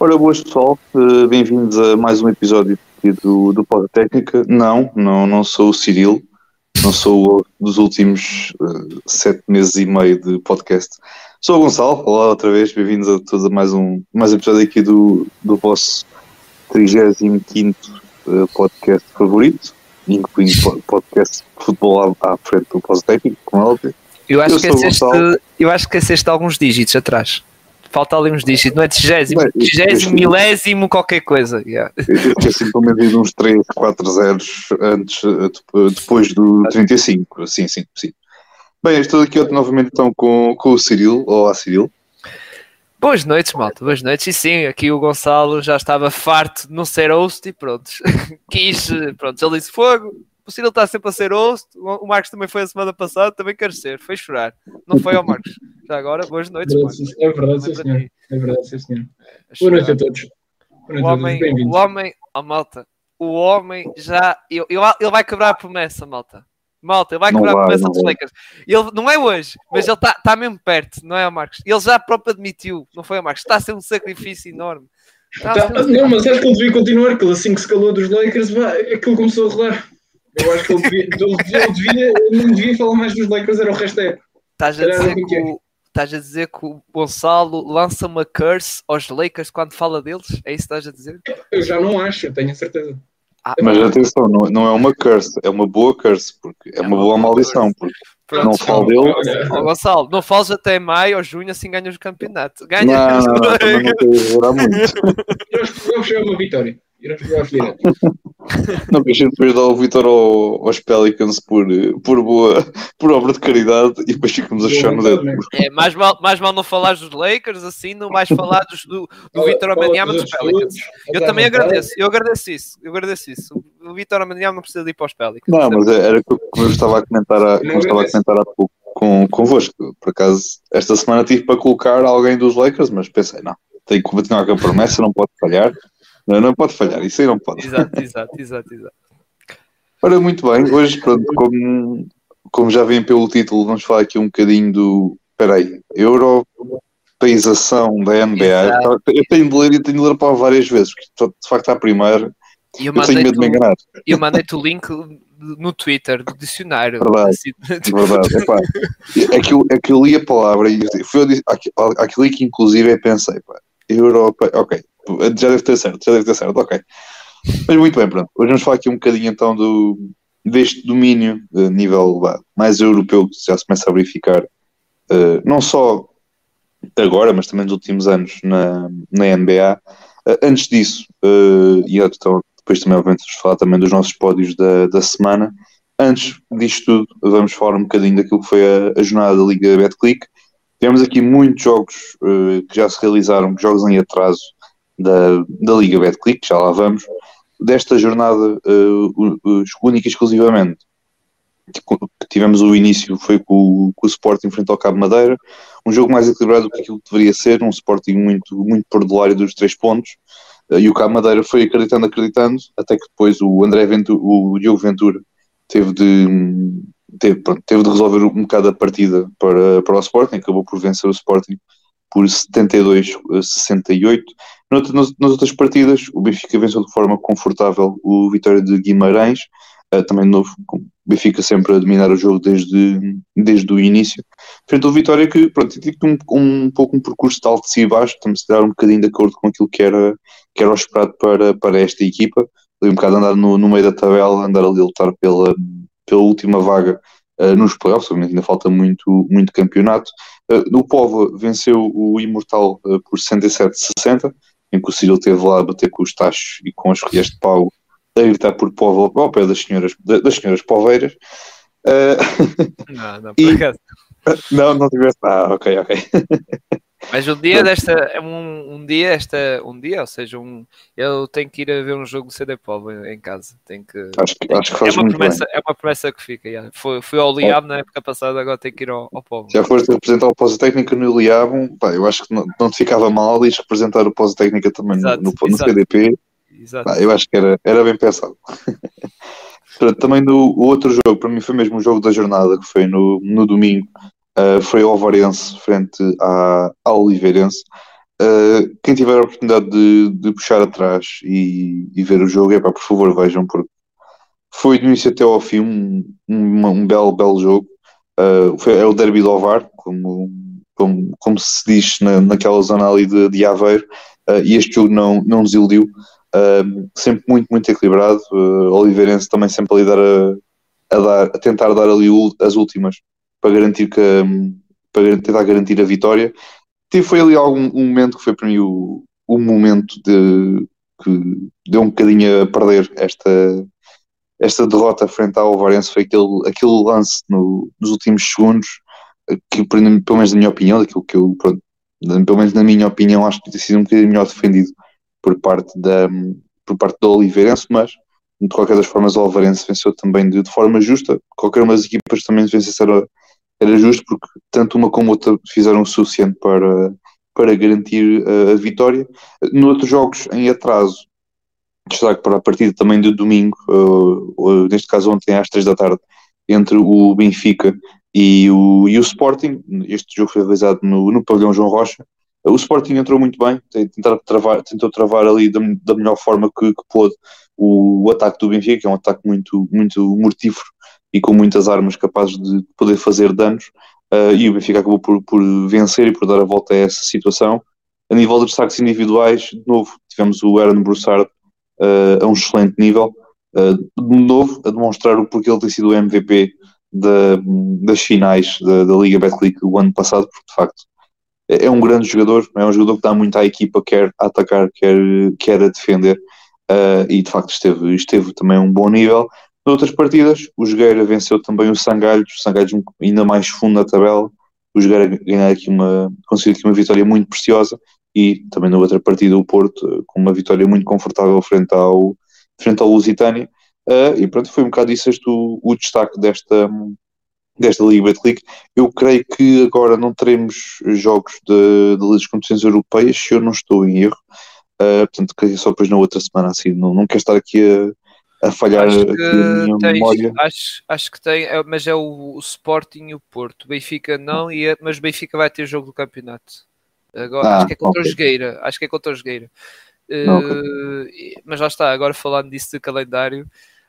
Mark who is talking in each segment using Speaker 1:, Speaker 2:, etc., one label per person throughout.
Speaker 1: Ora, boas pessoal, uh, bem-vindos a mais um episódio do, do Pod Técnica. Não, não, não sou o Cirilo, não sou o dos últimos uh, sete meses e meio de podcast. Sou o Gonçalo, olá outra vez, bem-vindos a todos a mais um, mais um episódio aqui do, do vosso 35 uh, podcast favorito, incluindo podcast de futebol à, à frente do Pod Técnico, como é óbvio.
Speaker 2: Eu acho, eu que esqueceste, eu acho que esqueceste alguns dígitos atrás. Falta ali uns dígitos, não é trigésimo, trigésimo, milésimo, qualquer coisa. Yeah.
Speaker 1: Eu esqueci pelo menos uns 3, 4 zeros antes, eh, depois do 35. Sim, sim, sim. Bem, estou aqui novamente então com, com o Cirilo, ou a Cirilo.
Speaker 2: Boas noites, malta, boas noites. E sim, aqui o Gonçalo já estava farto de não ser host e pronto. Quis, pronto, ele disse fogo, o Ciro está sempre a ser host. O Marcos também foi a semana passada, também quer ser. Foi chorar. Não foi ao Marcos. Já agora, boas noites.
Speaker 3: É verdade, sim, senhor. É verdade, sim, senhor. É boa noite a todos.
Speaker 2: O homem, o homem, oh, malta, o homem já. Eu, ele vai quebrar a promessa, malta. Malta, ele vai quebrar vai, a promessa dos Lakers. Ele, não é hoje, mas ele está tá mesmo perto, não é, Marcos? Ele já próprio admitiu, não foi, Marcos? Está a ser um sacrifício enorme.
Speaker 3: Tá, não, mas acho que ele devia continuar, que ele assim que se calou dos Lakers, vai, aquilo começou a rodar. Eu acho que ele, devia, ele, devia, ele não devia falar mais dos Lakers, era o resto da época.
Speaker 2: Estás a dizer que o, estás a dizer que o Gonçalo lança uma curse aos Lakers quando fala deles? É isso que estás a dizer?
Speaker 3: Eu já não acho, eu tenho a certeza.
Speaker 1: Ah, mas atenção, não, não é uma curse, é uma boa curse, porque é, é uma, uma, boa maldição, porque Pronto, não falo dele.
Speaker 2: Oh, Gonçalo, não fales até maio ou junho, assim ganhas o campeonato. Ganhas.
Speaker 1: Não, não, não, não, não, não, não,
Speaker 3: não, uma vitória. Iremos jogar
Speaker 1: Não, que a gente depois dá o Vitor ao, aos Pelicans por, por boa, por obra de caridade e depois ficamos a chão no dedo.
Speaker 2: É, mais mal, mais mal não falares dos Lakers, assim não vais falar dos, do, do Vitor Amaniama dos Pelicans. Eu também agradeço, eu agradeço isso, eu agradeço isso. O Vitor Amaniama não precisa de ir para os Pelicans.
Speaker 1: Não, mas era como eu estava a comentar, a, como eu estava a comentar há pouco com, convosco. Por acaso, esta semana tive para colocar alguém dos Lakers, mas pensei, não, tenho que continuar com a promessa, não pode falhar. Não, não pode falhar, isso aí não pode.
Speaker 2: Exato, exato, exato, exato.
Speaker 1: Ora, muito bem, hoje, pronto, como, como já vem pelo título, vamos falar aqui um bocadinho do. Espera aí, europeização da NBA. Exato. Eu tenho de ler e tenho de ler para várias vezes, porque de facto, à primeira. Eu, eu tenho medo de me enganar.
Speaker 2: Eu mandei-te o link no Twitter do dicionário.
Speaker 1: Verdade, assim. verdade. Epá, é, que eu, é que eu li a palavra e foi aquilo que inclusive eu pensei, pá, Europa, ok, já deve ter certo, já deve ter certo, ok. Mas muito bem, pronto. Hoje vamos falar aqui um bocadinho então do, deste domínio de nível mais europeu que já se começa a verificar, uh, não só agora, mas também nos últimos anos na, na NBA. Uh, eh, antes disso, e então, depois também, obviamente, vamos falar também dos nossos pódios da, da semana. Antes disto tudo, vamos falar um bocadinho daquilo que foi a, a jornada da Liga Betclic. Temos aqui muitos jogos que já se realizaram, jogos em atraso, da, da Liga Betclic, já lá vamos, desta jornada uh, única e exclusivamente. Tivemos o início foi com, com o Sporting frente ao Cabo Madeira, um jogo mais equilibrado do que aquilo que deveria ser, um Sporting muito, muito perdulário dos três pontos, uh, e o Cabo Madeira foi acreditando, acreditando, até que depois o André Ventura, o Diogo Ventura teve de, teve, pronto, teve de resolver um bocado a partida para, para o Sporting, acabou por vencer o Sporting por 72-68. Nas, nas outras partidas, o Benfica venceu de forma confortável o Vitória de Guimarães, uh, também de novo, o Benfica sempre a dominar o jogo desde, desde o início. Frente ao Vitória que, pronto, tinha um, um pouco um percurso de alto e baixo, estamos a dar um bocadinho de acordo com aquilo que era, que era o esperado para, para esta equipa. Ali um bocado andar no, no meio da tabela, andar ali a lutar pela, pela última vaga uh, nos playoffs, ainda falta muito, muito campeonato. Uh, o Povo venceu o Imortal uh, por 67-60, em que o Cyril esteve lá a bater com os tachos e com as colheres de pau a gritar por povo ao pé das senhoras, das senhoras poveiras.
Speaker 2: Uh, não, não, por e... acaso.
Speaker 1: Não, não tivesse. Ah, ok, ok.
Speaker 2: Mas um dia desta, é um, um dia esta, um dia, ou seja, um, eu tenho que ir a ver um jogo do CD Povo em casa. Tenho que,
Speaker 1: acho que, acho que faz
Speaker 2: é, uma
Speaker 1: promessa,
Speaker 2: bem. é uma promessa que fica. Yeah. Fui, fui ao Liab na época passada, agora tenho que ir ao, ao Povo.
Speaker 1: Já foste representar o Pós Técnica no Liab, pá, eu acho que não, não te ficava mal e representar o Pós Técnica também exato, no, no, no CDP. Pá, eu acho que era, era bem pensado. também no, o outro jogo, para mim foi mesmo o jogo da jornada, que foi no, no domingo, uh, foi o Alvarense frente à, à Oliveirense. Uh, quem tiver a oportunidade de, de puxar atrás e, e, ver o jogo, é pá, por favor vejam, porque foi do início até ao fim um, um, um belo, belo jogo. Uh, foi, é o derby do Ovar, como, como, como se diz na, naquela zona ali de, de Aveiro, uh, e este jogo não, não nos iludiu. Uh, sempre muito, muito equilibrado. Uh, Oliveirense também sempre ali dar a, a, dar, a tentar dar ali as últimas para garantir que para tentar garantir a vitória. E foi ali algum um momento que foi para mim o, o momento de que deu um bocadinho a perder esta, esta derrota frente ao Alvarense foi aquele, aquele lance no, nos últimos segundos que, pelo menos na minha opinião, daquilo que eu, pronto, pelo menos na minha opinião, acho que tem sido um bocadinho melhor defendido por parte da, por parte do Oliveirense, mas de qualquer das formas o Alvarense venceu também de, de, forma justa. Qualquer uma das equipas também vencesse era, justo, porque tanto uma como outra fizeram o suficiente para, para garantir a, a vitória. Noutros jogos em atraso, destaque para a partida também de domingo, uh, neste caso ontem às três da tarde, entre o Benfica e o, e o Sporting. Este jogo foi realizado no, no pavilhão João Rocha. O Sporting entrou muito bem, tentou travar, tentou travar ali da, da melhor forma que, que pôde o, o, ataque do Benfica, que é um ataque muito, muito mortífero e com muitas armas capazes de poder fazer danos. Uh, e o Benfica acabou por, por vencer e por dar a volta a essa situação. A nível de destaques individuais, de novo, tivemos o Aaron Broussard uh, a um excelente nível, uh, de novo, a demonstrar o porquê ele tem sido o MVP da, das finais da, da Liga Betclic o ano passado, porque de facto é, é um grande jogador, é um jogador que dá muito à equipa, quer a atacar, quer, quer a defender, uh, e de facto esteve, esteve também a um bom nível. Noutras partidas, o Jogueira venceu também o Sangalhos, o Sangalhos ainda mais fundo na tabela, o Jogueira ganhar aqui uma, conseguiu aqui uma vitória muito preciosa, e também na outra partida o Porto com uma vitória muito confortável frente ao, frente ao Lusitânia. Uh, e pronto, foi um bocado isso este, o, o destaque desta, desta Liga Betclic. Eu creio que agora não teremos jogos de, de Competições Europeias, se eu não estou em erro. Uh, portanto, creio só depois na outra semana, assim, não, não quero estar aqui a, a falhar
Speaker 2: acho
Speaker 1: aqui a
Speaker 2: tens,
Speaker 1: memória.
Speaker 2: Acho, acho que tem, é, mas é o, o Sporting e o Porto. Benfica não, e é, mas Benfica vai ter jogo do campeonato. Agora,
Speaker 1: Ah,
Speaker 2: acho que é contra
Speaker 1: ok.
Speaker 2: o Jogueira. Acho que é contra o Jogueira.
Speaker 1: Ok.
Speaker 2: Eh, mas lá está, agora falando disso de calendário,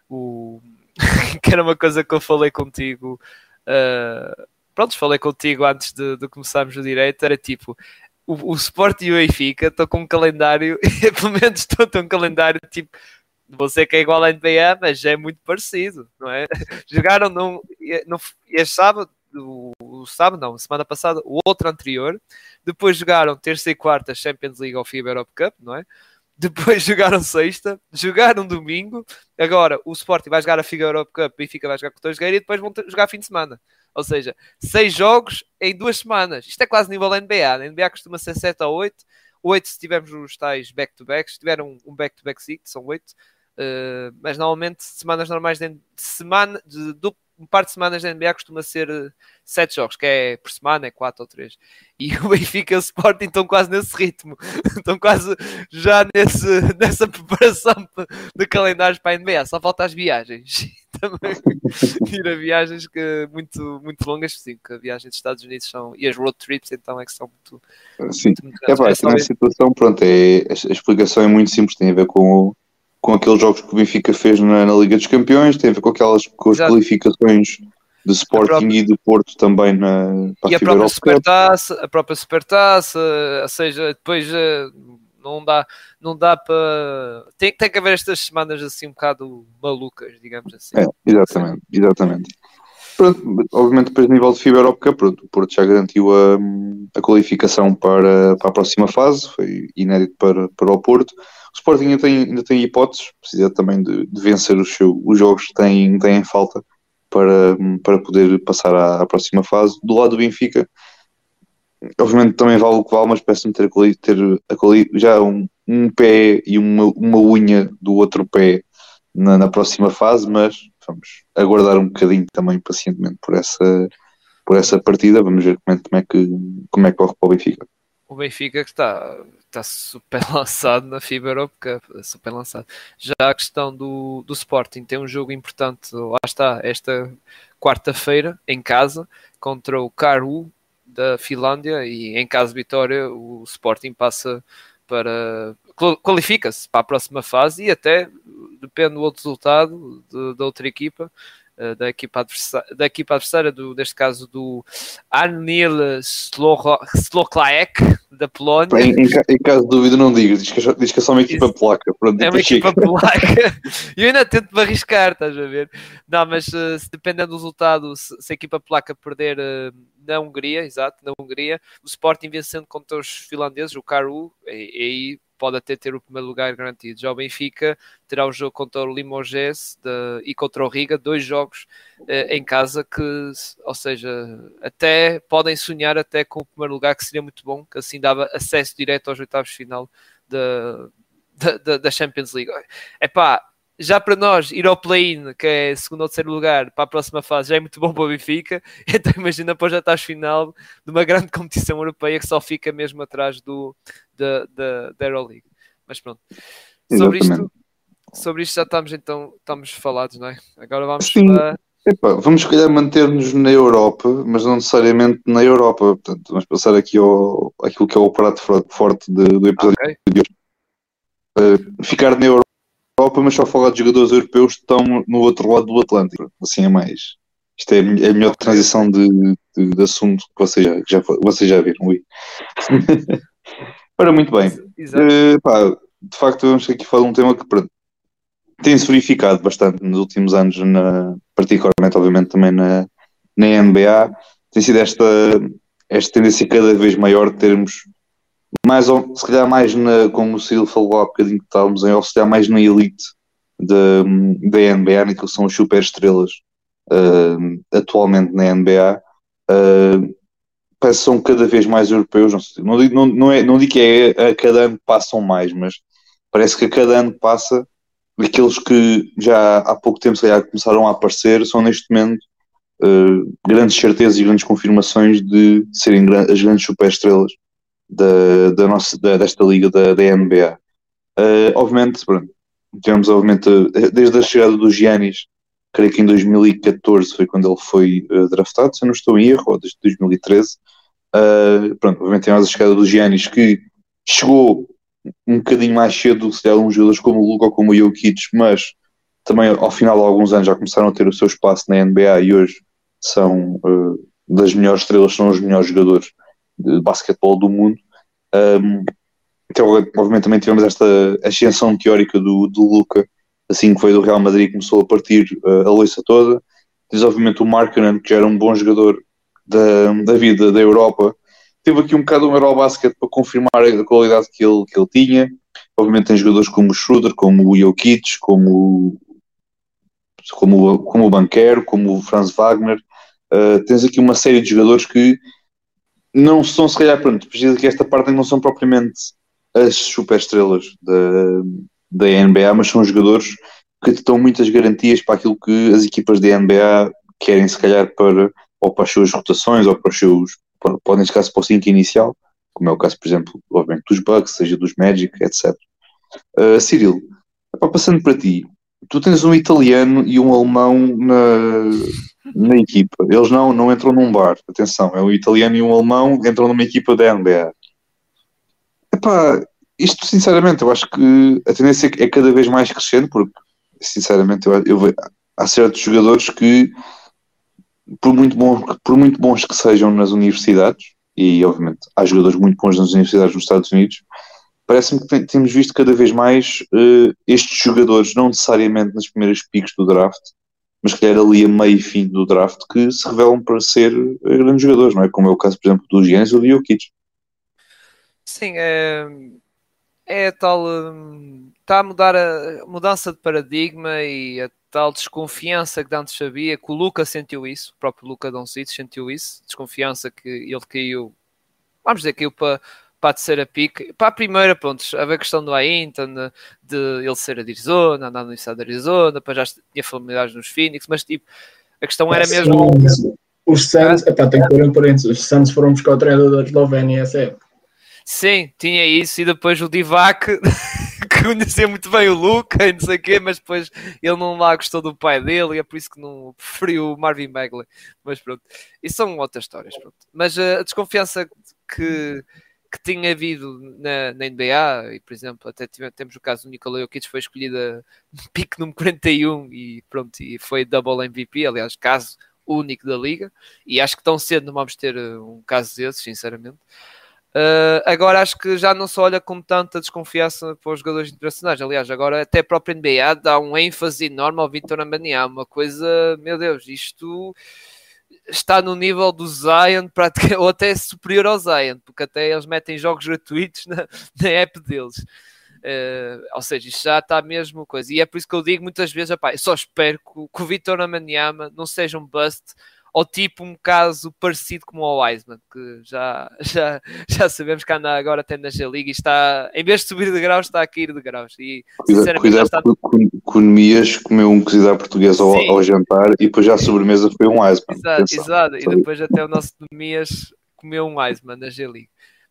Speaker 2: o... que era uma coisa que eu falei contigo. eh, pronto, falei contigo antes de, de começarmos o direito. Era tipo, o, o Sport e o Benfica estão com um calendário, pelo menos estão com um calendário tipo. Você que é igual à NBA, mas é muito parecido, não é? Jogaram num, no, este sábado, o, o sábado não, semana passada, o outro anterior, depois jogaram terça e quarta Champions League ou FIBA Europe Cup, não é? Depois jogaram sexta, jogaram domingo, agora o Sporting vai jogar a FIBA Europe Cup, Benfica vai jogar com o Torres e depois vão ter- jogar fim de semana. Ou seja, seis jogos em duas semanas. Isto é quase nível NBA. Na NBA costuma ser 7 a 8. 8 se tivermos os tais back-to-backs. Se tiver um, um back-to-back seat, são 8. Uh, mas normalmente semanas normais de, de semana, de, de um par de semanas da NBA costuma ser uh, sete jogos, que é por semana, é quatro ou três. E o Benfica e o Sporting estão quase nesse ritmo, estão quase já nesse, nessa preparação de calendários para a NBA, só falta as viagens. Também ir a viagens que muito, muito longas, sim, que a viagem dos Estados Unidos são, e as road trips então é que são muito,
Speaker 1: Sim.
Speaker 2: muito, muito
Speaker 1: É pá,
Speaker 2: É ver-
Speaker 1: situação, pronto, é, a a explicação é muito simples, tem a ver com, o- com aqueles jogos que o Benfica fez na, na Liga dos Campeões, tem a ver com aquelas com as
Speaker 2: Exato.
Speaker 1: qualificações de Sporting
Speaker 2: própria-
Speaker 1: e de Porto também na, para
Speaker 2: e a própria supertaça, a própria supertaça, ou seja, depois eh, não dá, não dá para tem, tem que haver estas semanas assim um bocado malucas, digamos assim.
Speaker 1: É, exatamente, exatamente. Pronto, obviamente depois nível de Europe Cup, pronto, o Porto já garantiu a, a qualificação para, para a próxima fase, foi inédito para, para o Porto. O Sporting ainda tem, ainda tem hipóteses, precisa também de, de vencer os, os jogos que têm, têm em falta para, para poder passar à, à próxima fase. Do lado do Benfica, obviamente também vale o que vale, mas parece-me ter, ter a já um, um pé e uma, uma unha do outro pé na, na próxima fase, mas vamos aguardar um bocadinho também pacientemente por essa, por essa partida. Vamos ver como é, como é que como é que corre para o Benfica.
Speaker 2: O Benfica que está, está super lançado na FIBA Europe Cup, super lançado. Já a questão do, do Sporting tem um jogo importante, lá está, esta quarta-feira, em casa, contra o Caru da Finlândia e em caso de vitória o Sporting passa para qualifica-se para a próxima fase e até depende do outro resultado de, da outra equipa eh, da equipa adversária, da equipa adversária do, neste caso do Anil Sloklaek da Polónia.
Speaker 1: Em, em, em, caso de dúvida não digas, diz que, é diz que é só uma equipa polaca. Pronto,
Speaker 2: é uma equipa polaca. e eu ainda tento me arriscar, estás a ver? Não, mas uh, se dependendo do resultado, se, se, a equipa polaca perder uh, na Hungria, exato, na Hungria, o Sporting vencendo contra os finlandeses, o Karu, e aí pode até ter o primeiro lugar garantido. Já o Benfica terá o jogo contra o Limoges e contra o Riga, dois jogos eh, em casa que, ou seja, até podem sonhar até com o primeiro lugar, que seria muito bom, que assim dava acesso direto aos oitavos de final da, da, da Champions League. É pá, já para nós ir ao play-in, que é segundo ou terceiro lugar, para a próxima fase, já é muito bom para o Benfica. Então imagina depois já estás final de uma grande competição europeia que só fica mesmo atrás do, da, da, da Euroleague. Mas pronto. Sobre isto, sobre isto já estamos então estamos falados, não é? Agora vamos Sim. para.
Speaker 1: Epa, vamos calhar manter-nos na Europa, mas não necessariamente na Europa. Portanto, vamos passar aqui ao aquilo que é o prato forte de, do episódio okay. de hoje. Uh, ficar na Europa Europa, mas só falar de jogadores europeus que estão no outro lado do Atlântico. Assim é mais. Isto é a melhor transição de, de, de assunto que vocês já, já, vocês já viram. Ui. Ora, muito bem. Uh, pá, de facto, vamos aqui falar de um tema que tem-se verificado bastante nos últimos anos, na, particularmente, obviamente, também na, na NBA. Tem sido esta, esta tendência cada vez maior de termos mais se calhar mais na, como o Ciro falou há bocadinho que estávamos em, ou se calhar mais na elite da, da NBA, que são as super estrelas uh, atualmente na NBA, uh, que são cada vez mais europeus, não, sei, não, digo, não, não, é, não digo que é a cada ano passam mais, mas parece que a cada ano que passa, aqueles que já há pouco tempo calhar começaram a aparecer são neste momento uh, grandes certezas e grandes confirmações de serem as grandes super estrelas da, da nossa, da, desta liga da, da NBA. Uh, obviamente, pronto, tivemos obviamente, desde a chegada do Giannis, creio que em 2014 foi quando ele foi uh, draftado, se eu não estou em erro, ou desde 2013. Uh, pronto, obviamente tivemos a chegada do Giannis que chegou um bocadinho mais cedo, se der uns jogadores como o Luka ou como o Jokic, mas também ao final de alguns anos já começaram a ter o seu espaço na NBA e hoje são uh, das melhores estrelas, são os melhores jogadores de basquetebol do mundo. Um, então, obviamente, também tivemos esta ascensão teórica do, do Luca, assim que foi do Real Madrid, começou a partir uh, a loiça toda. Tens, obviamente, o Markkanen, que era um bom jogador da, da vida da Europa. Teve aqui um bocado um Eurobasket para confirmar a qualidade que ele, que ele tinha. Obviamente, tem jogadores como o Schroeder, como o Jokic, como, como, como o Banquero, como o Franz Wagner. Uh, tens aqui uma série de jogadores que não são, se calhar, pronto, precisa que esta parte não são propriamente as super estrelas da, da NBA, mas são jogadores que te dão muitas garantias para aquilo que as equipas da NBA querem, se calhar, para, ou para as suas rotações, ou para os seus, podem chegar para o 5 inicial, como é o caso, por exemplo, obviamente, dos Bucks, seja dos Magic, etc. Uh, Cyril, passando para ti, tu tens um italiano e um alemão na, na equipa. Eles não, não entram num bar, atenção, é um italiano e um alemão entram numa equipa da NBA. Epá, isto sinceramente eu acho que a tendência é cada vez mais crescente, porque sinceramente eu, eu há certos jogadores que por muito, bom, por muito bons que sejam nas universidades, e obviamente há jogadores muito bons nas universidades nos Estados Unidos, parece-me que temos visto cada vez mais uh, estes jogadores, não necessariamente nas primeiras picos do draft, mas que era ali a meio e fim do draft, que se revelam para ser eh, grandes jogadores, não é? Como é o caso, por exemplo, do Giannis ou do Jokic.
Speaker 2: Sim, é, é tal. Está a mudar a mudança de paradigma e a tal desconfiança que antes sabia, que o Luca sentiu isso, o próprio Luca Doncic sentiu isso, desconfiança que ele caiu, vamos dizer, caiu para para a terceira pick. Para a primeira, pronto, havia a questão do Ainton, de, de, ele ser a de Arizona, andar na Universidade de Arizona, depois já tinha familiares nos Phoenix, mas tipo, a questão era mesmo.
Speaker 3: Os Suns, epá, tem que pôr um parênteses, os Suns foram buscar o treinador da Eslovénia essa época.
Speaker 2: Sim, tinha isso, e depois o Divac, conhecia muito bem o Luca e não sei o quê, mas depois ele não lá gostou do pai dele e é por isso que não preferiu o Marvin Bagley. Mas pronto, isso são outras histórias. Pronto. Mas uh, a desconfiança que, que tinha havido na, na, NBA, e por exemplo, até tivemos, temos o caso do Nikola Jokic, foi escolhida no pique número 41 e pronto, e foi double MVP, aliás, caso único da liga, e acho que tão cedo não vamos ter eh, um caso desses, sinceramente. Uh, agora acho que já não se olha com tanta desconfiança para os jogadores internacionais. Aliás, agora até a própria NBA dá um ênfase enorme ao Vitor Ambaniá. Uma coisa, meu Deus, isto está no nível do Zion, ou até superior ao Zion, porque até eles metem jogos gratuitos na, na app deles. Uh, ou seja, isto já está mesmo coisa. E é por isso que eu digo muitas vezes: eu só espero que, que o Vitor Ambaniama não seja um bust ou tipo um caso parecido como o Wiseman, que já, já, já sabemos que anda agora até na G-League e está, em vez de subir de graus, está a cair de graus. E,
Speaker 1: sinceramente, Cuidado está... economias, comeu um cozido português ao, ao, jantar e depois já a sobremesa foi um Wiseman.
Speaker 2: Exato, exato. e depois até o nosso Nemias comeu um Wiseman na G-League.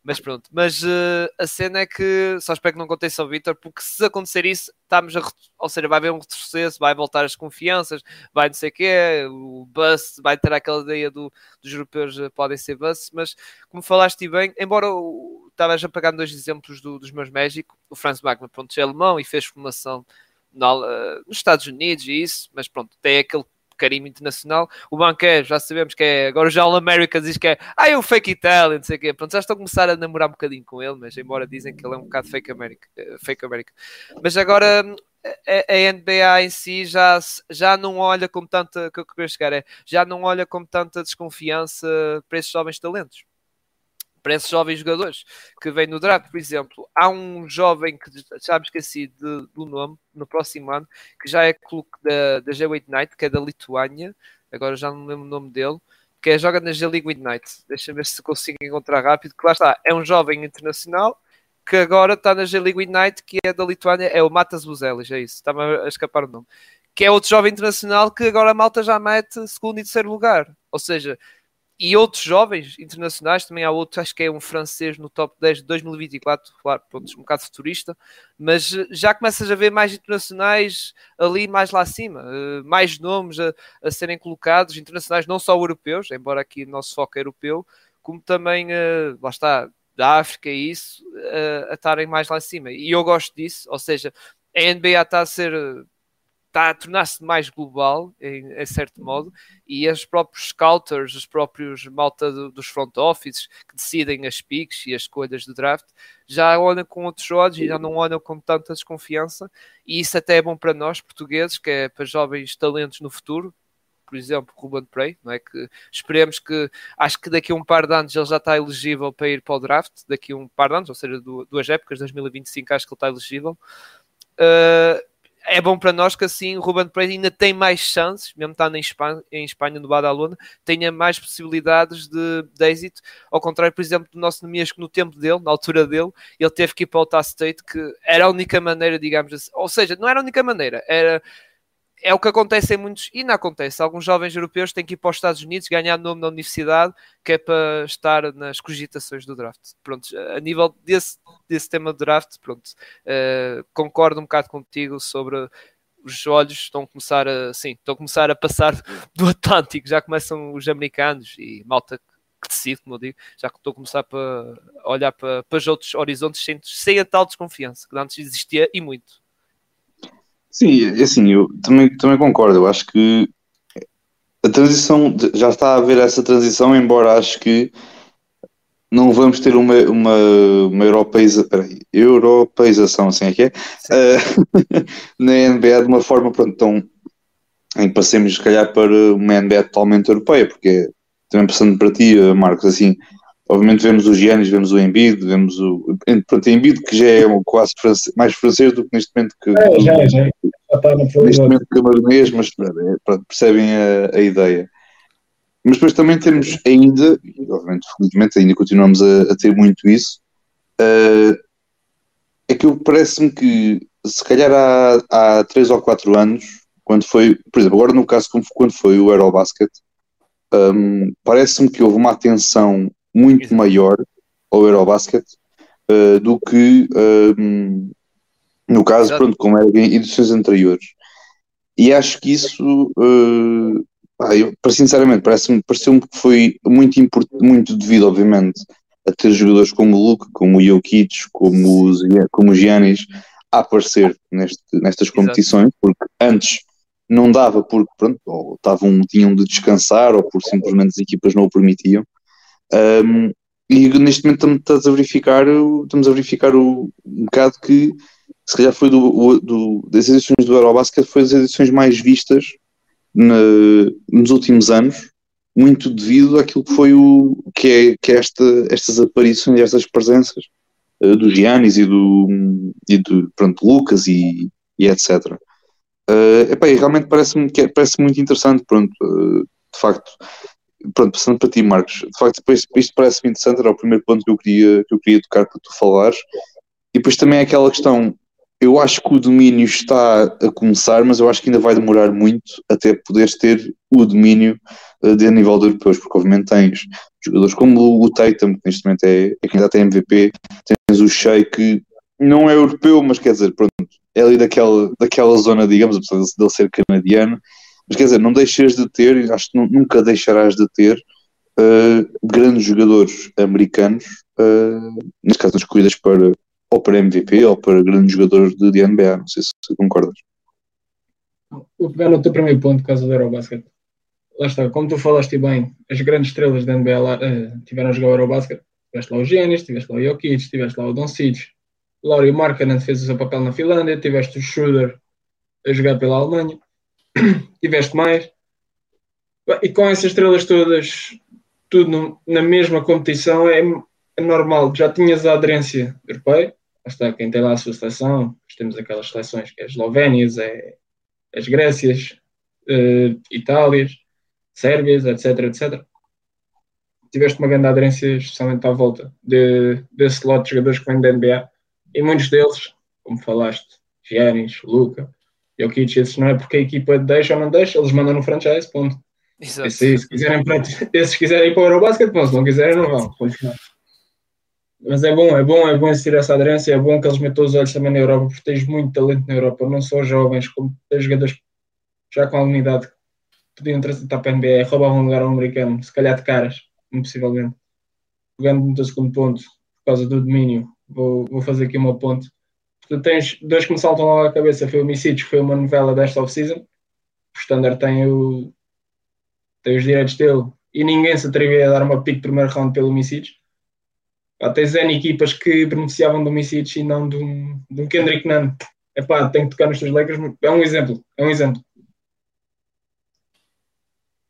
Speaker 2: Mas pronto, mas uh, a cena é que só espero que não aconteça ao Vitor, porque se acontecer isso, estamos a. Ou seja, vai haver um retrocesso, vai voltar as confianças, vai não sei o quê, o bus vai ter aquela ideia do, dos europeus uh, podem ser bus, mas como falaste bem, embora estavas a pegar dois exemplos do, dos meus México, o Franz Wagner, pronto, é alemão e fez formação uh, nos Estados Unidos e isso, mas pronto, tem aquele carimbo internacional. O banqueiro, já sabemos que é. Agora já o America diz que é. Ah, é o fake Italian, não sei o quê. Pronto, já estou a começar a namorar um bocadinho com ele, mas embora dizem que ele é um bocado fake America. Eh, fake America. Mas agora a, a NBA em si já, já não olha com tanta. que eu chegar é. Já não olha com tanta desconfiança para esses jovens talentos para esses jovens jogadores que vêm no draft, por exemplo, há um jovem que já me esqueci de, do nome no próximo ano, que já é da, da G8 Night, que é da Lituânia, agora já não lembro o nome dele, que é, joga na G-League Ignite. Deixa ver se consigo encontrar rápido, que lá está, é um jovem internacional que agora está na G-League Ignite, que é da Lituânia, é o Matas Buzelis, é isso, estava a escapar o nome. Que é outro jovem internacional que agora a malta já mete segundo e terceiro lugar. Ou seja, e outros jovens internacionais, também há outro, acho que é um francês no top 10 de 2024, claro, pronto, um bocado futurista, mas eh, já começas a ver mais internacionais ali mais lá acima, eh, mais nomes a, a serem colocados, internacionais não só europeus, embora aqui o nosso foco é europeu, como também, eh, lá está, da África e isso, a estarem mais lá acima. E eu gosto disso, ou seja, a NBA está a ser está a tornar-se mais global, em, em, certo modo, e os próprios scouters, os próprios malta do, dos front offices que decidem as picks e as escolhas do draft, já olham com outros olhos e já não olham com tanta desconfiança, e isso até é bom para nós, portugueses, que é para jovens talentos no futuro, por exemplo, Ruben Prey, não é? Que esperemos que, acho que daqui a um par de anos ele já está elegível para ir para o draft, daqui a um par de anos, ou seja, duas épocas, 2025 acho que ele está elegível. Uh, é bom para nós que assim o Ruben Pereira ainda tem mais chances, mesmo estando em Espanha, em Espanha no Badalona, tenha mais possibilidades de, de, êxito, ao contrário, por exemplo, do nosso Nemias que no tempo dele, na altura dele, ele teve que ir para o Utah State, que era a única maneira, digamos assim, ou seja, não era a única maneira, era é o que acontece em muitos, e não acontece. Alguns jovens europeus têm que ir para os Estados Unidos, ganhar nome na universidade, que é para estar nas cogitações do draft. Pronto, a nível desse, desse tema do draft, pronto, uh, concordo um bocado contigo sobre os olhos estão a começar a, sim, estão a começar a passar do Atlântico, já começam os americanos e malta que decide, como eu digo, já que estou a começar a olhar para, para os outros horizontes sem, sem a tal desconfiança que antes existia e muito.
Speaker 1: Sim, assim, eu também, também concordo. Eu acho que a transição, já está a haver essa transição, embora acho que não vamos ter uma, uma, uma europeiza, peraí, europeização, assim é que é, uh, na NBA de uma forma pronto, tão, em que passemos, se calhar, para uma NBA totalmente europeia, porque também passando para ti, Marcos, assim, Obviamente vemos o Giannis, vemos o Embiid, vemos o. Pronto, Embiid que já é quase francês, mais francês do que neste momento que.
Speaker 3: É, já, já, já está no
Speaker 1: Neste momento camaronês, mas pronto, percebem a, a, ideia. Mas depois também temos ainda, e obviamente, felizmente, ainda continuamos a, a ter muito isso. Uh, é que parece-me que, se calhar há, há 3 ou 4 anos, quando foi, por exemplo, agora no caso, quando foi o Eurobasket, um, parece-me que houve uma atenção muito Exato. maior ao Eurobasket uh, do que um, No caso,
Speaker 2: Exato.
Speaker 1: pronto, como era em edições anteriores. E acho que isso, pá, eu, para sinceramente, parece-me, pareceu-me que foi muito, muito devido, obviamente, a ter jogadores como o Luke, como o Jokic, como o, como o Giannis a aparecer neste, nestas
Speaker 2: Exato.
Speaker 1: competições, porque antes não dava porque, pronto, ou estavam, tinham de descansar ou por simplesmente as equipas não o permitiam. Um, e neste momento estamos- a verificar, estamos a verificar o, um bocado que se calhar foi do, do- das edições do Eurobasket foi das edições mais vistas na- nos últimos anos, muito devido àquilo que foi o que é, que é esta, estas aparições, estas presenças eh, do Giannis e do, e do pronto, Lucas e, e etc. Eh, epá, e realmente parece-me é- parece muito interessante, pronto, eh, de facto. Pronto, passando para ti, Marcos, de facto, depois, isto parece-me interessante, era o primeiro ponto que eu queria, que eu queria tocar para tu falares. E depois também é aquela questão, eu acho que o domínio está a começar, mas eu acho que ainda vai demorar muito até poderes ter o domínio eh, de a nível de europeus, porque obviamente tens jogadores como o Tatum, que neste momento é, é candidato a MVP, tens o Shea, que não é europeu, mas quer dizer, pronto, é ali daquela, daquela zona, digamos, apesar de ele ser canadiano, mas quer dizer, não deixas de ter, e acho que nu- nunca deixarás de ter eh, grandes jogadores americanos, uh, neste caso escolhidas para ou para MVP ou para grandes jogadores de, de NBA, não sei se concordas.
Speaker 3: Vou pegar no teu primeiro ponto, causa do Eurobasket. Lá está, como tu falaste bem, as grandes estrelas da NBA lá, eh, tiveram a jogar o Eurobasket. Tiveste lá o Giannis, tiveste lá o Jokic, tiveste lá o Doncic, Lauri Markkanen fez o seu papel na Finlândia, tiveste o Schroeder a jogar pela Alemanha, tiveste mais. E com essas estrelas todas, tudo no- na mesma competição, é, é normal. Já tinhas a aderência europeia, está, quem tem lá a sua seleção, temos aquelas seleções que é Eslovénias, é as Grécias, eh, Itálias, Sérvias, etc, etc. Tiveste uma grande aderência, especialmente à volta de, desse lote de jogadores que vêm da NBA, e muitos deles, como falaste, Giannis, Luca, Jokic, esses não é porque a equipa deixa ou não deixa, eles mandam no franchise, ponto.
Speaker 2: Exato.
Speaker 3: Esse, se quiserem para, esses quiserem ir para o Eurobasket, bom, se não quiserem, não vão. Mas é bom, é bom, é bom existir essa aderência, é bom que eles metam os olhos também na Europa, porque tens muito talento na Europa, não só jovens, como tens jogadores já com alguma idade que podiam transitar para a NBA, roubavam um lugar ao americano, se calhar de caras, impossivelmente. Pegando no teu segundo ponto, por causa do domínio, vou, vou fazer aqui uma ponte. Tu tens dois que me saltam logo à cabeça, foi o Misic, que foi uma novela desta off-season, o Standard tem, o, tem os direitos dele, e ninguém se atrevia a dar uma pick primeiro round pelo Misic. Pá, tens N equipas que beneficiavam do Misic e não de um, Kendrick Nunn. Epá, tem que tocar nos teus Lakers, é um exemplo, é um exemplo.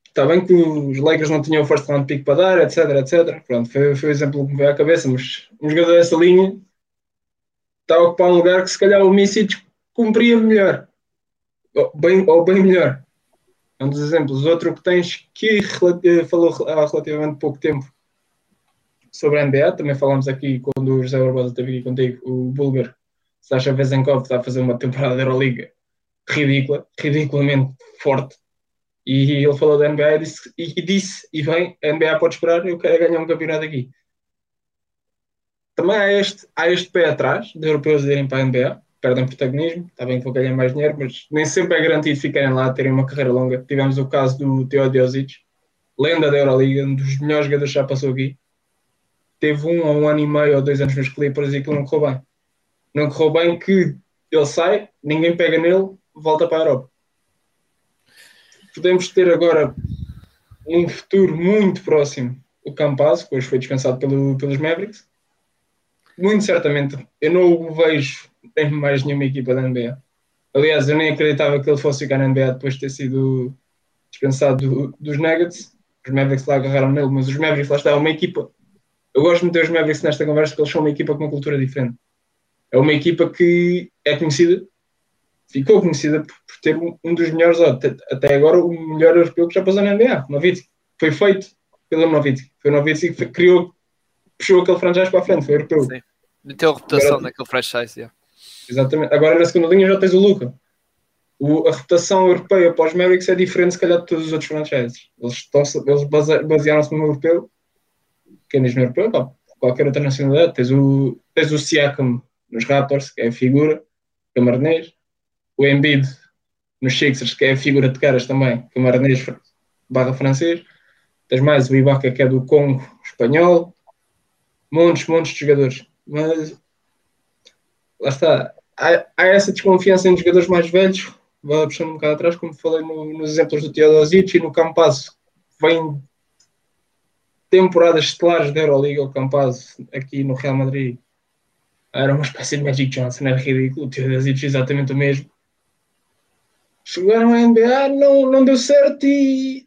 Speaker 3: Está bem que os Lakers não tinham o first round pick para dar, etc, etc. Pronto, foi, foi o exemplo que me veio à cabeça, mas um jogador dessa linha está a ocupar um lugar que se calhar o Misic cumpria melhor. Ou bem, ou bem melhor. É um dos exemplos. Outro que tens que eh, falou há relativamente pouco tempo sobre a NBA, também falámos aqui quando o José Barbosa esteve aqui contigo, o Bulgar Sasha Vezenkov está a fazer uma temporada da Euroliga ridícula, ridiculamente forte. E ele falou da NBA e disse, e disse, e bem, a NBA pode esperar, eu quero é ganhar um campeonato aqui. Também há este, há este pé atrás de europeus irem para a NBA, perdem protagonismo, está bem que vão ganhar mais dinheiro, mas nem sempre é garantido ficarem lá, terem uma carreira longa. Tivemos o caso do Teodosic, lenda da Euroliga, um dos melhores jogadores que já passou aqui. Teve um ou um ano e meio ou dois anos nos Clippers e aquilo não correu bem. Não correu bem que ele sai, ninguém pega nele, volta para a Europa. Podemos ter agora um futuro muito próximo o Campazzo, que hoje foi dispensado pelo, pelos Mavericks. Muito certamente, eu não o vejo em mais nenhuma equipa da NBA. Aliás, eu nem acreditava que ele fosse ficar na NBA depois de ter sido dispensado do- dos Nuggets. Os Mavericks lá agarraram nele, mas os Mavericks lá está, uma equipa. Eu gosto de meter os Mavericks nesta conversa porque eles são uma equipa com uma cultura diferente. É uma equipa que é conhecida, ficou conhecida por, por ter um, um dos melhores, até, até agora, o melhor europeu que já passou na NBA, Nowitzki. Foi feito pelo Nowitzki. Foi o Nowitzki que criou, puxou aquele franchise para a frente, foi europeu.
Speaker 2: Sim. Meteu a reputação
Speaker 3: Agora-
Speaker 2: naquele franchise. yeah.
Speaker 3: Exatamente. Agora na segunda linha já tens o Luca. O- a reputação europeia para os Mavericks é diferente, se calhar, de todos os outros franchises. Eles, estão, eles base- basearam-se no europeu. Quem diz no europeu? Pá, qualquer outra nacionalidade. Tens o, tens o Siakam nos Raptors, que é a figura. camaronês. O Embiid nos Sixers, que é a figura de caras também, camaronês barra francês. Tens mais o Ibaka, que é do Congo espanhol. Montes, montes de jogadores. Mas lá está. Há, há essa desconfiança em jogadores mais velhos. Vai puxando um bocado atrás, como falei no, nos exemplos do Teodosic e no Campazzo. Vem temporadas estelares da Euroliga, o Campazzo aqui no Real Madrid era uma espécie de Magic Johnson, era ridículo, o Teodosic exatamente o mesmo. Chegaram à NBA, não, não deu certo e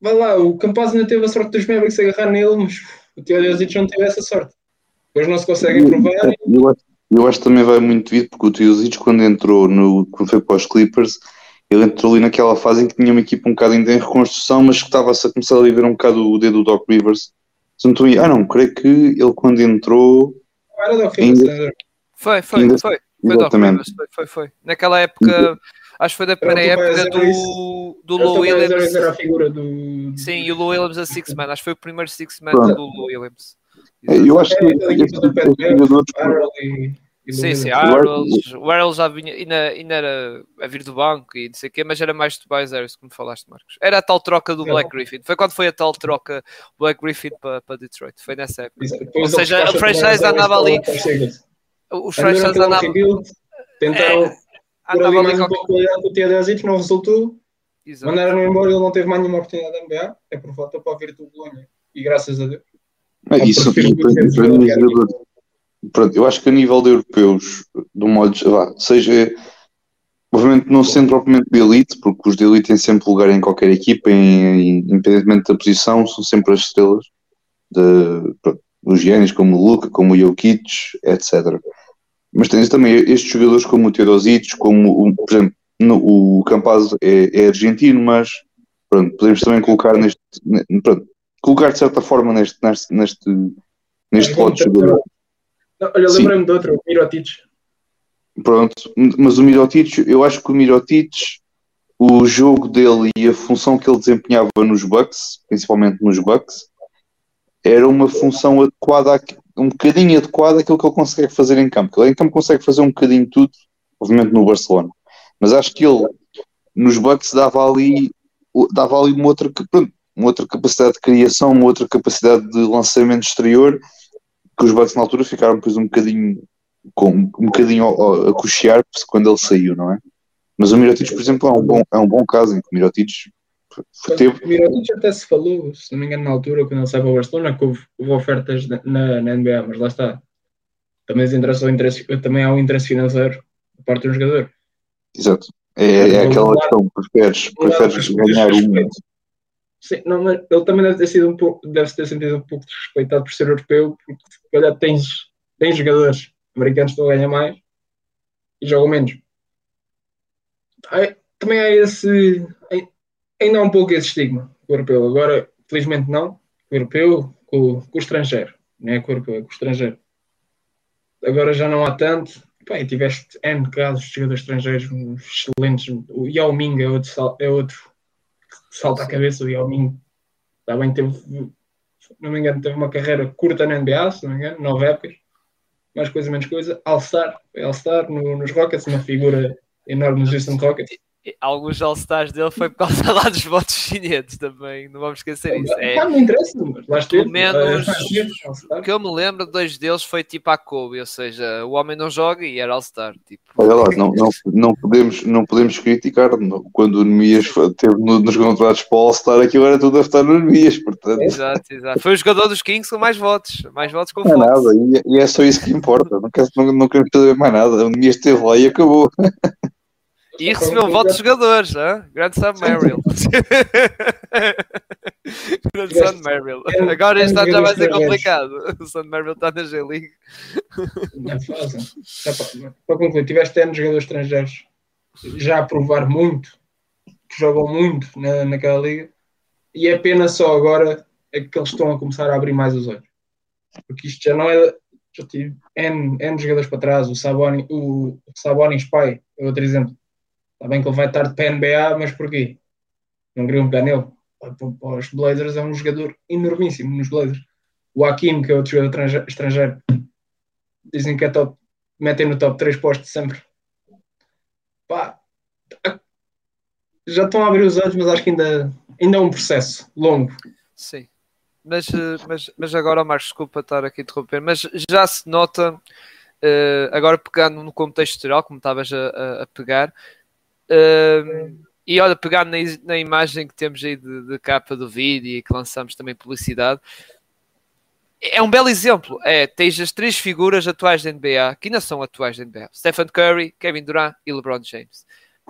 Speaker 3: vai lá, o Campazzo ainda teve a sorte dos Mavericks agarrar nele, mas o Teodosic não teve essa sorte. Depois não se conseguem provar.
Speaker 1: Eu, acho, eu acho que também vai muito vir, porque o Teodosic, quando entrou, no, quando foi para os Clippers, ele entrou ali naquela fase em que tinha uma equipa um bocado ainda em reconstrução, mas que estava-se a começar a viver um bocado o dedo do Doc Rivers. Então, ah, não, creio que ele quando entrou.
Speaker 3: Era Doc Rivers, ainda...
Speaker 2: Foi, foi, ainda... foi. Foi Doc Rivers, foi, foi, foi. Naquela época, acho que foi da primeira época do, do Lou Williams.
Speaker 3: Era a figura do...
Speaker 2: Sim, e o Lou Williams a Six Man, acho que foi o primeiro Six Man do Lou Williams.
Speaker 1: Eu acho que. É,
Speaker 2: Sim, sim, Arrows, o Arrows já vinha, ainda, ainda era a vir do banco e não sei o quê, mas era mais Tobias Harris, como falaste, Marcos. Era a tal troca do Black Griffin. Foi quando foi a tal troca Black Griffin para, para Detroit. Foi nessa época. Ou seja, o franchise andava ali.
Speaker 3: Os franchise andavam. Tentaram é, por ali mais um pouco com o Tia não resultou. Mandaram-no embora e ele não teve mais nenhuma oportunidade da NBA. É por volta para vir do Bolonha. E graças a Deus.
Speaker 1: É isso, pronto, eu acho que a nível de europeus, do modo, lá, seja, obviamente não sendo propriamente de elite, porque os de elite têm sempre lugar em qualquer equipa, em, independentemente da posição, são sempre as estrelas de, pronto, dos génios, como o Luca, como o Jokic, etc. Mas tens também estes jogadores como o Teodosic, como, o, por exemplo, no, o Campazzo é, é, argentino, mas pronto, podemos também colocar neste, pronto, colocar de certa forma neste, neste, neste, neste lote de jogadores.
Speaker 3: Olha, lembrei-me de outro, o Mirotic.
Speaker 1: Pronto, mas o Mirotic, eu acho que o Mirotic, o jogo dele e a função que ele desempenhava nos Bucks, principalmente nos Bucks, era uma função adequada, um bocadinho adequada àquilo que ele consegue fazer em campo. Ele em campo consegue fazer um bocadinho tudo, obviamente no Barcelona. Mas acho que ele nos Bucks dava ali, dava ali uma outra, pronto, uma outra capacidade de criação, uma outra capacidade de lançamento exterior que os Bucks na altura ficaram depois um bocadinho com um bocadinho a, a cochear quando ele saiu, não é? Mas o Mirotic, por exemplo, é um bom, é um bom caso em que o Mirotic teve...
Speaker 3: O Mirotic até se falou, se não me engano, na altura, quando ele saiu para o Barcelona, que houve, houve ofertas na, na, NBA, mas lá está. Também, interesse, também há um interesse financeiro da parte do jogador.
Speaker 1: Exato. É, é aquela questão, preferes, preferes ganhar um,
Speaker 3: Sim, não, mas ele também deve ter sido um pouco, deve ter sentido um pouco desrespeitado por ser europeu, porque se calhar tens, tens jogadores americanos que ganhar mais e jogam menos. também há esse. Ainda há um pouco esse estigma com o europeu. Agora, felizmente não. O europeu com, com o estrangeiro. Não é com o europeu, é com o estrangeiro. Agora já não há tanto. Bem, tiveste N casos de jogadores estrangeiros excelentes. O Yao Ming é outro, é outro salta a cabeça o Yao Ming. Está bem, teve, não me engano, teve uma carreira curta na NBA, se não me engano, nove épocas. Mais coisa, menos coisa. All-Star, All-Star no, nos Rockets, uma figura enorme nos Houston Rockets
Speaker 2: alguns All-Stars dele foi por causa lá dos votos chineses também, não vamos esquecer isso.
Speaker 3: É, não interessa, mas
Speaker 2: pelo menos o que eu me lembro, dois deles foi tipo a Kobe, ou seja, o homem não joga e era All-Star. Tipo.
Speaker 1: Olha lá, não, não, não, podemos, não podemos criticar quando o Nemias teve nos contratos para o All-Star, aquilo era tudo a estar no Nemias, portanto.
Speaker 2: Exato, exato. Foi o jogador dos Kings com mais votos, mais votos com
Speaker 1: não é nada, e, e, é só isso que importa, não, quero, não, não queremos saber mais nada, o Nemias esteve lá e acabou.
Speaker 2: E recebeu um voto de jogadores? Grande Sam Merrill. Grande Sam Merrill. Agora este ano já vai ser complicado. O Sam Merrill está na G-League.
Speaker 3: Para concluir, tiveste anos jogadores estrangeiros já a provar muito, que jogam muito na, naquela liga, e é pena só agora é que eles estão a começar a abrir mais os olhos. Porque isto já não é. Já tive N, N jogadores para trás, o Saboni, o Saboni Spy é outro exemplo Está bem que ele vai estar para a NBA, mas porquê? Não queriam pegar nele. Para os Blazers é um jogador enormíssimo nos Blazers. O Hakim, que é outro jogador estrangeiro, dizem que é top, metem no top 3 postos sempre pá, já estão a abrir os olhos, mas acho que ainda, ainda é um processo longo.
Speaker 2: Sim. Mas, eh, mas, mas agora, Marcos, desculpa estar aqui a interromper, mas já se nota, uh, agora pegando no contexto geral, como estavas a, a, pegar, uh, e olha, pegando na, na, imagem que temos aí de, de, capa do vídeo e que lançamos também publicidade, é um belo exemplo. É, tens as três figuras atuais da NBA, que ainda são atuais da NBA: Stephen Curry, Kevin Durant e LeBron James.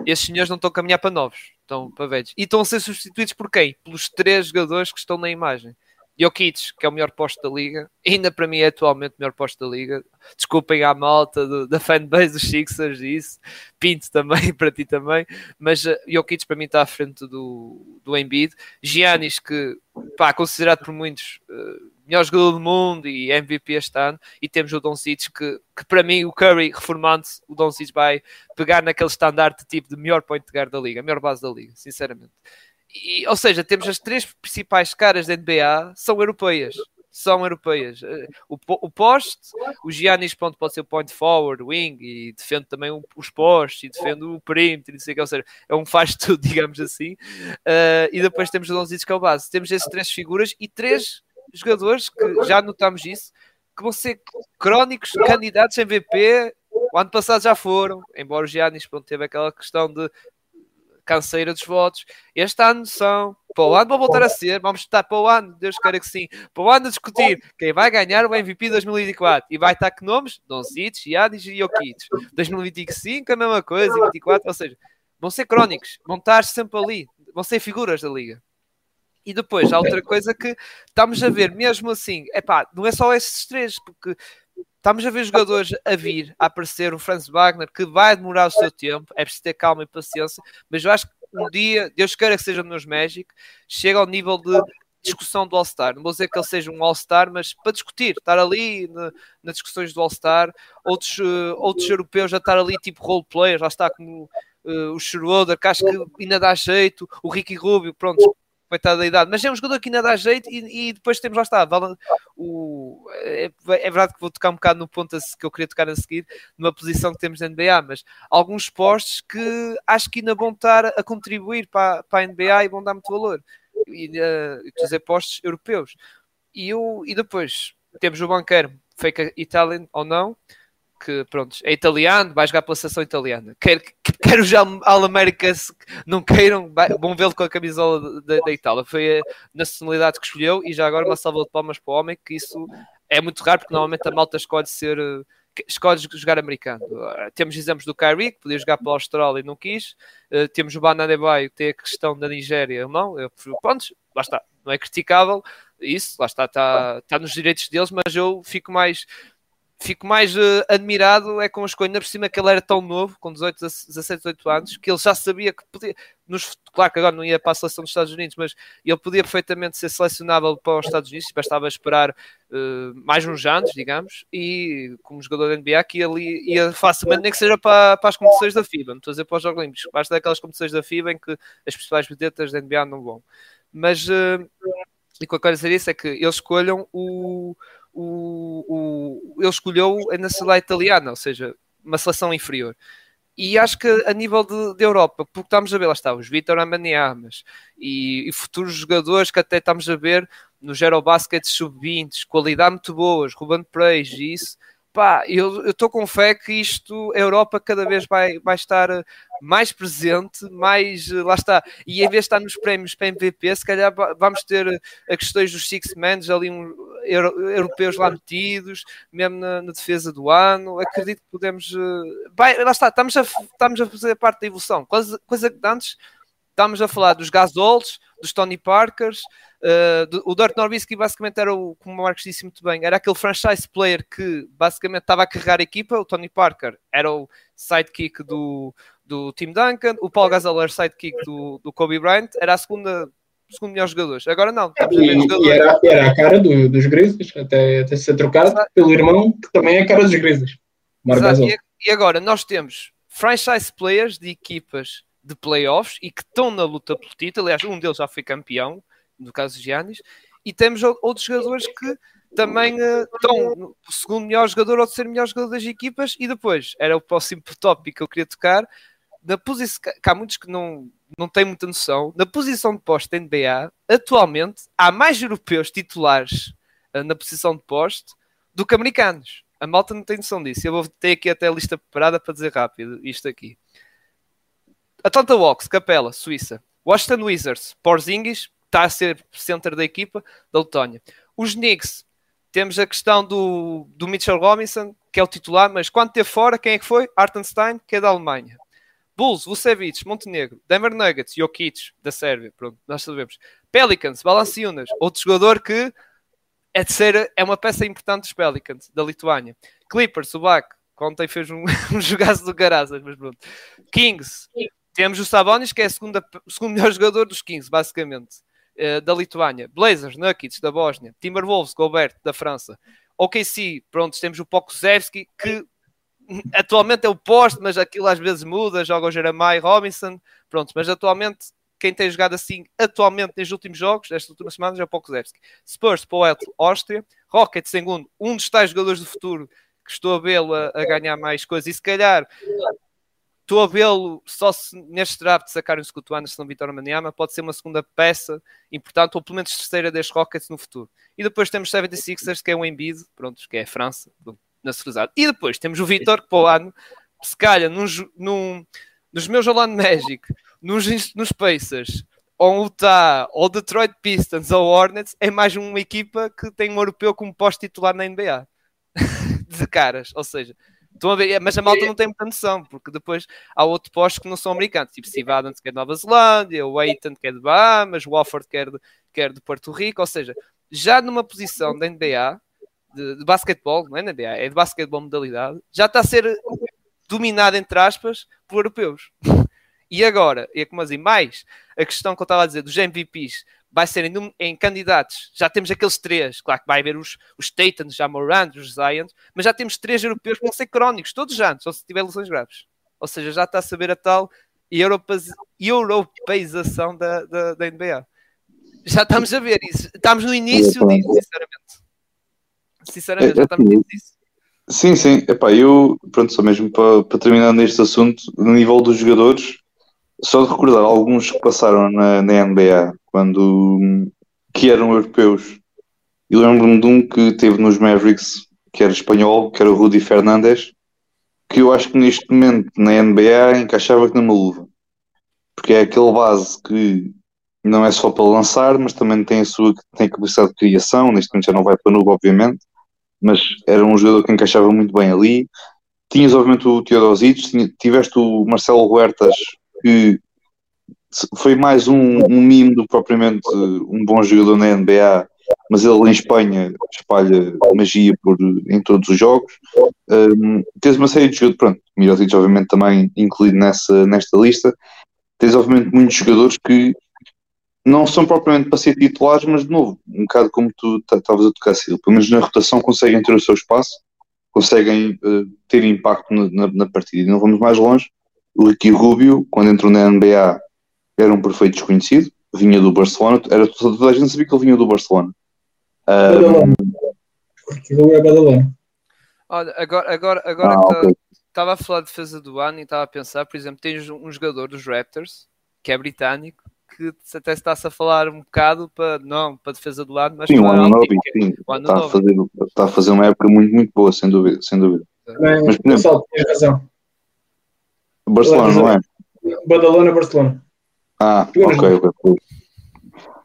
Speaker 2: Esses senhores não estão a caminhar para novos, estão para velhos. E estão a ser substituídos por quem? Pelos três jogadores que estão na imagem. Jokic, que é o melhor posto da liga, ainda para mim é atualmente o melhor posto da liga. Desculpem à malta do, da fanbase dos Sixers isso, Pinto também, para ti também, mas uh, Jokic para mim está à frente do, do Embiid. Giannis, que pá, considerado por muitos uh, melhor jogador do mundo e MVP este ano, e temos o Doncic que, que para mim o Curry reformando-se, o Doncic vai pegar naquele estandarte tipo de melhor point guard da liga, melhor base da liga, sinceramente. E, ou seja, temos as três principais caras da NBA são europeias. São europeias. Eh, o, o poste, o Giannis pronto, pode ser o point forward, wing, e defende também os postes, e defende o perímetro, e não sei o que, ou seja, é um faz tudo, digamos assim. Uh, e depois temos o Donzic que é o base. Temos essas três figuras e três jogadores que já notamos isso, que vão ser crónicos candidatos a MVP. O ano passado já foram, embora o Giannis pronto, teve aquela questão de canseira dos votos. Este ano são. Para o ano vão voltar a ser. Vamos estar para o ano, Deus queira que sim. Para o ano a discutir quem vai ganhar o MVP 2024. E vai estar que nomes? Doncic, Giannis e Jokic. 2025 a mesma coisa, 24, ou seja, vão ser crónicos, vão estar sempre ali, vão ser figuras da liga. E depois há outra coisa que estamos a ver, mesmo assim, é pá, não é só esses três, porque estamos a ver jogadores a vir, a aparecer, o Franz Wagner, que vai demorar o seu tempo, é preciso ter calma e paciência, mas eu acho que um dia, Deus queira que seja nos Magic, chega ao nível de discussão do All-Star. Não vou dizer que ele seja um All-Star, mas para discutir, estar ali na, nas discussões do All-Star, outros, uh, outros europeus a estar ali tipo role players, lá está como uh, o Schroeder, que acho que ainda dá jeito, o Ricky Rubio, pronto, coitado da idade, mas é um jogador que ainda dá jeito e, e depois temos lá está, o, é, é, verdade que vou tocar um bocado no ponto que eu queria tocar a seguir, numa posição que temos na NBA, mas alguns postos que acho que ainda vão estar a contribuir para, para a NBA e vão dar muito valor, e uh, dizer postos europeus. E, eu, e depois temos o banqueiro, fake Italian ou não, que pronto, é italiano, vai jogar pela seleção italiana. Quer, quer os Al-Américas não queiram, vão vê-lo com a camisola da, Itália. Foi a nacionalidade que escolheu e já agora uma salva de palmas para o homem, que isso é muito raro, porque normalmente a malta escolhe ser escolhe jogar americano. Temos exemplos do Kyrie, que podia jogar pela Austrália e não quis. Uh, temos o Banana Bay, que tem a questão da Nigéria, não. Eu, pronto, lá está, não é criticável isso, lá está, está, está nos direitos deles, mas eu fico mais fico mais uh, admirado é com a escolha, ainda por cima que ele era tão novo, com 18, 17, 18 anos, que ele já sabia que podia, nos, claro que agora não ia para a seleção dos Estados Unidos, mas ele podia perfeitamente ser selecionável para os Estados Unidos, bastava esperar uh, mais uns anos, digamos, e como jogador da NBA que ele ia facilmente, nem que seja para, para as competições da FIBA, não estou a dizer para os Jogos Olímpicos, basta daquelas competições da FIBA em que as principais vedetas da NBA não vão. Mas, uh, e o que eu quero dizer isso é que eles escolham o o, o, ele escolheu a nacionalidade italiana, ou seja, uma seleção inferior. E acho que a nível de, de Europa, porque estamos a ver, lá está, os Vitor Amaniamas e, e, futuros jogadores que até estamos a ver no Gerobasket sub-20, qualidade muito boas, Ruben Preis e isso, pá, eu estou com fé que isto, a Europa cada vez vai, vai estar mais presente, mais, lá está, e em vez de estar nos prémios para MVP, se calhar vamos ter a questões dos Six Men, ali um, europeus lá metidos, mesmo na, na, defesa do ano, acredito que podemos, eh, vai, lá está, estamos a, estamos a fazer parte da evolução, coisa, coisa que antes estamos a falar dos Gasols, dos Tony Parkers, uh, do, o Dirk Nowitzki basicamente era o, como o Marcos disse muito bem, era aquele franchise player que basicamente estava a carregar a equipa, o Tony Parker era o sidekick do, do Tim Duncan, o Paul Gasol era sidekick do, do Kobe Bryant, era a segunda segundo melhor jogadores. Agora não, ver
Speaker 3: jogadores. Era, era, a cara do, dos Grizzlies, até, até ser trocado Exato. pelo irmão, que também é a cara dos Grizzlies.
Speaker 2: E, e agora nós temos franchise players de equipas de playoffs e que estão na luta pelo título. Aliás, um deles já foi campeão, no caso de Giannis, e temos outros jogadores que também uh, estão segundo melhor jogador ou terceiro melhor jogador das equipas. E depois, era o próximo tópico que eu queria tocar. na posição, que há muitos que não, não têm muita noção, na posição de poste da NBA, atualmente há mais europeus titulares uh, na posição de poste do que americanos. A malta não tem noção disso. Eu vou ter aqui até a lista preparada para dizer rápido isto aqui. Atlanta Hawks, Capela, Suíça. Washington Wizards, Porzingis, está a ser centro da equipa da Letónia. Os Knicks, temos a questão do, do Mitchell Robinson, que é o titular, mas quando teve fora, quem é que foi? Artenstein, que é da Alemanha. Bulls, Vucevic, Montenegro, Denver Nuggets, Jokic, da Sérvia, pronto, nós sabemos. Pelicans, Valanciunas, outro jogador que é de ser, é uma peça importante dos Pelicans, da Lituânia. Clippers, o Bac, ontem fez um, um jogaço do Garazas, mas pronto. Kings, temos o Sabonis, que é segunda, o segundo melhor jogador dos Kings, basicamente, uh, da Lituânia. Blazers, Nuggets, da Bósnia. Timberwolves, Gobert, da França. OKC, pronto, temos o Pokusevski, que atualmente é o poste, mas aquilo às vezes muda, joga o Jeremiah Robinson, pronto, mas atualmente quem tem jogado assim atualmente nestes últimos jogos, nestas últimas semanas, é o Pokusevski. Spurs, Poet, Áustria, Rocket, segundo, um dos tais jogadores do futuro que estou a vê-lo a, a, ganhar mais coisas, e se calhar estou a vê-lo só se neste draft sacarem o Scott Anderson Vitória Maniama, pode ser uma segunda peça importante, ou pelo menos terceira destes Rockets no futuro. E depois temos 76ers, que é um Embiid, pronto, que é a França, na Cerizado. E depois temos o Vitor, que para o ano, se calhar, num, num, nos meus Orlando Magic, nos, nos Pacers, ou Utah, ou Detroit Pistons, ou Hornets, é mais uma equipa que tem um europeu como pós-titular na NBA. de caras, ou seja, estão a ver, mas a malta não tem muita noção, porque depois há outros postos que não são americanos, tipo Steve Adams que é de Nova Zelândia, o Aiton que é de Bahamas, o Wofford que é de, que é de Porto Rico, ou seja, já numa posição da NBA, de, de basquetebol, não é NBA, é de basquetebol modalidade, já está a ser dominado, entre aspas, por europeus. E agora, e é como assim, mais a questão que eu estava a dizer dos MVPs vai ser em, em, candidatos. Já temos aqueles três, claro que vai haver os, os Titans, já Morant, os Zions, mas já temos três europeus que vão ser crónicos, todos antes, ou se tiver lesões graves. Ou seja, já está a saber a tal europeização da, da, da NBA. Já estamos a ver isso. Estamos no início disso, sinceramente. Sinceramente, já estamos no início disso.
Speaker 1: Sim, sim. Epá, eu, pronto, só mesmo para, para terminar neste assunto, no nível dos jogadores, só de recordar alguns que passaram na, na NBA quando que eram europeus. E lembro-me de um que teve nos Mavericks, que era espanhol, que era o Rudy Fernandes, que eu acho que neste momento na NBA encaixava que numa luva. Porque é aquele base que não é só para lançar, mas também tem a sua tem a capacidade de criação. Neste momento já não vai para nube, obviamente, mas era um jogador que encaixava muito bem ali. Tinhas, obviamente, o Teodosic, tiveste o Marcelo Huertas, que foi mais um, um mimo do que propriamente um bom jogador na NBA, mas ele em Espanha espalha magia por, em todos os jogos. Um, tens uma série de jogadores, pronto, Mirotic obviamente também incluído nessa, nesta lista. Tens obviamente muitos jogadores que não são propriamente para ser titulares, mas de novo, um bocado como tu estavas a tocar, Sil, pelo menos na rotação conseguem ter o seu espaço, conseguem uh, ter impacto na, na, na partida. E não vamos mais longe. O Ricky Rubio, quando entrou na NBA, era um perfeito desconhecido, vinha do Barcelona, era, toda a gente sabia que ele vinha do Barcelona. Um...
Speaker 3: Porque ele é Badalona.
Speaker 2: Olha, agora, agora, agora ah, que estava okay. a falar de defesa do ano e estava a pensar, por exemplo, tens um jogador dos Raptors, que é britânico, que até está-se a falar um bocado para, não, para defesa do ano, mas
Speaker 1: sim,
Speaker 2: para
Speaker 1: o Anunobi, sim, o está, a fazer, está a fazer uma época muito, muito boa, sem dúvida, sem dúvida.
Speaker 3: É, mas, por exemplo, razão.
Speaker 1: Barcelona, não é?
Speaker 3: Badalona, Barcelona.
Speaker 1: Ah, ok, ok.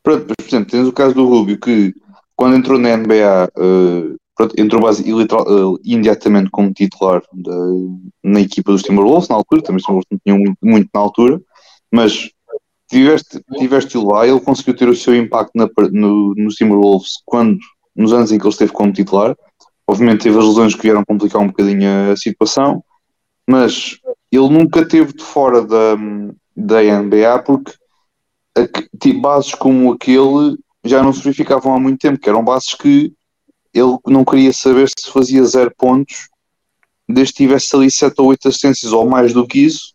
Speaker 1: Pronto, por exemplo, tens o caso do Rubio que quando entrou na NBA uh, pronto, entrou base, uh, imediatamente como titular da, na equipa dos Timberwolves na altura, também os Timberwolves não tinham muito, muito, na altura, mas tiveste, tiveste lá, ele conseguiu ter o seu impacto na, no, nos Timberwolves quando, nos anos em que ele esteve como titular. Obviamente teve as lesões que vieram complicar um bocadinho a situação, mas ele nunca teve de fora da, da NBA, porque tipo, bases como aquele já não se verificavam há muito tempo, que eram bases que ele não queria saber se fazia zero pontos, desde que tivesse ali 7 ou 8 assistências ou mais do que isso,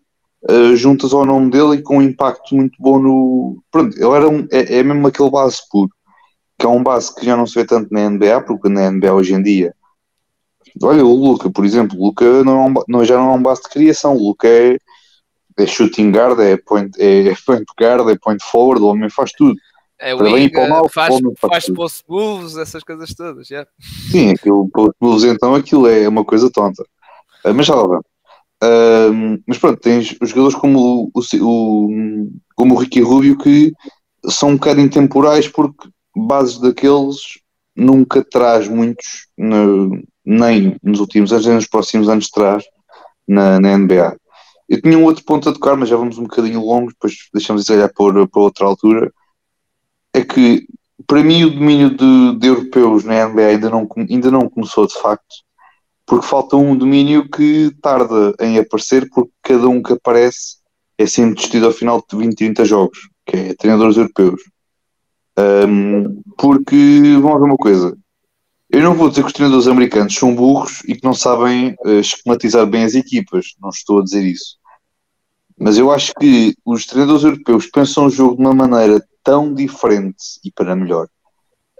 Speaker 1: uh, juntas ao nome dele e com um impacto muito bom no. Pronto, ele era um, é, é mesmo aquele base puro, que é um base que já não se vê tanto na NBA, porque na NBA hoje em dia. Olha, o Luca, por exemplo, o Luca não, é um, não, já não é um base de criação, o Luca é é shooting guard, é point, é point guard, é point forward, o homem faz tudo.
Speaker 2: É
Speaker 1: Para mal,
Speaker 2: faz,
Speaker 1: faz
Speaker 2: faz post moves, essas coisas todas. yeah.
Speaker 1: Sim, aquilo, pelos Bulls, então, aquilo é uma coisa tonta. Ah, mas já lá vamos. Ah, mas pronto, tens os jogadores como o, o, como o Ricky Rubio que são um bocado intemporais porque bases daqueles nunca traz muitos, no- nem nos últimos anos, nem nos próximos anos traz na, na NBA. Eu tinha um outro ponto a tocar, mas já vamos um bocadinho longo, depois deixamos isso olhar para, para outra altura. É que para mim o domínio de, de europeus na NBA ainda não, ainda não começou de facto, porque falta um domínio que tarda em aparecer, porque cada um que aparece é sempre destino ao final de 20, 30 jogos, que é treinadores europeus. Ahm, porque, vamos ver uma coisa, eu não vou dizer que os treinadores americanos são burros e que não sabem eh, esquematizar bem as equipas, não estou a dizer isso. Mas eu acho que os treinadores europeus pensam o jogo de uma maneira tão diferente e para melhor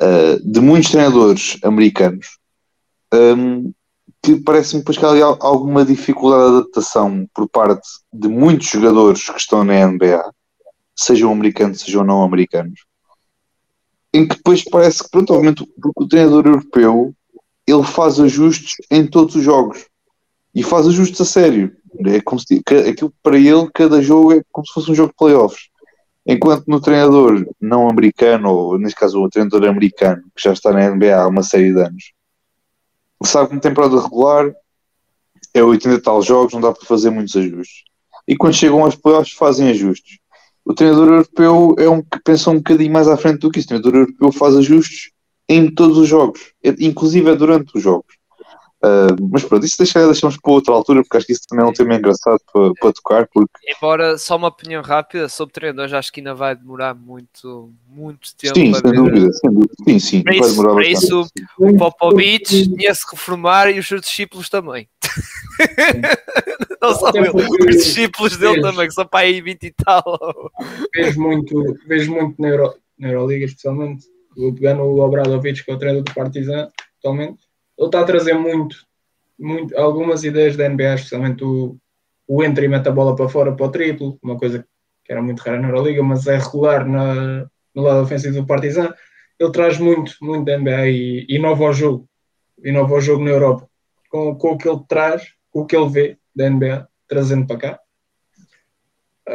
Speaker 1: uh, de muitos treinadores americanos um, que parece-me que há alguma dificuldade de adaptação por parte de muitos jogadores que estão na NBA, sejam americanos, sejam não americanos, em que depois parece que, pronto, obviamente, porque o treinador europeu ele faz ajustes em todos os jogos e faz ajustes a sério. É como se, aquilo para ele, cada jogo é como se fosse um jogo de playoffs. Enquanto no treinador não americano, ou neste caso o treinador americano, que já está na NBA há uma série de anos, sabe que na temporada regular é 80 e tal jogos, não dá para fazer muitos ajustes. E quando chegam aos playoffs fazem ajustes. O treinador europeu é um que pensa um bocadinho mais à frente do que isso. O treinador europeu faz ajustes em todos os jogos, inclusive é durante os jogos. Uh, mas pronto, isso deixa, deixamos para outra altura, porque acho que isso também é um tema engraçado para, para tocar, porque
Speaker 2: Embora, só uma opinião rápida sobre treinadores, acho que ainda vai demorar muito, muito tempo
Speaker 1: sim, sem dúvida, sem dúvida. Sim, sim,
Speaker 2: Para
Speaker 1: vai
Speaker 2: isso,
Speaker 1: demorar
Speaker 2: para
Speaker 1: bastante.
Speaker 2: isso o Popovich tinha se reformar e os seus discípulos também. Não só ele,
Speaker 3: porque-
Speaker 2: os discípulos dele
Speaker 3: Eles-
Speaker 2: também, que são para aí 20 e tal.
Speaker 3: vejo muito, vejo muito na, Euro, na Euroliga, especialmente. Vou pegar no Obradovic, que é o treinador do Partizan, atualmente. Ele está a trazer muito, muito algumas ideias da NBA, especialmente o, o entra e mete a bola para fora para o triplo, uma coisa que era muito rara na Euroliga, mas é regular na, no lado ofensivo do Partizan. Ele traz muito, muito da NBA e inova o jogo. Inova o jogo na Europa. Com, com o que ele traz, com o que ele vê da NBA, trazendo para cá.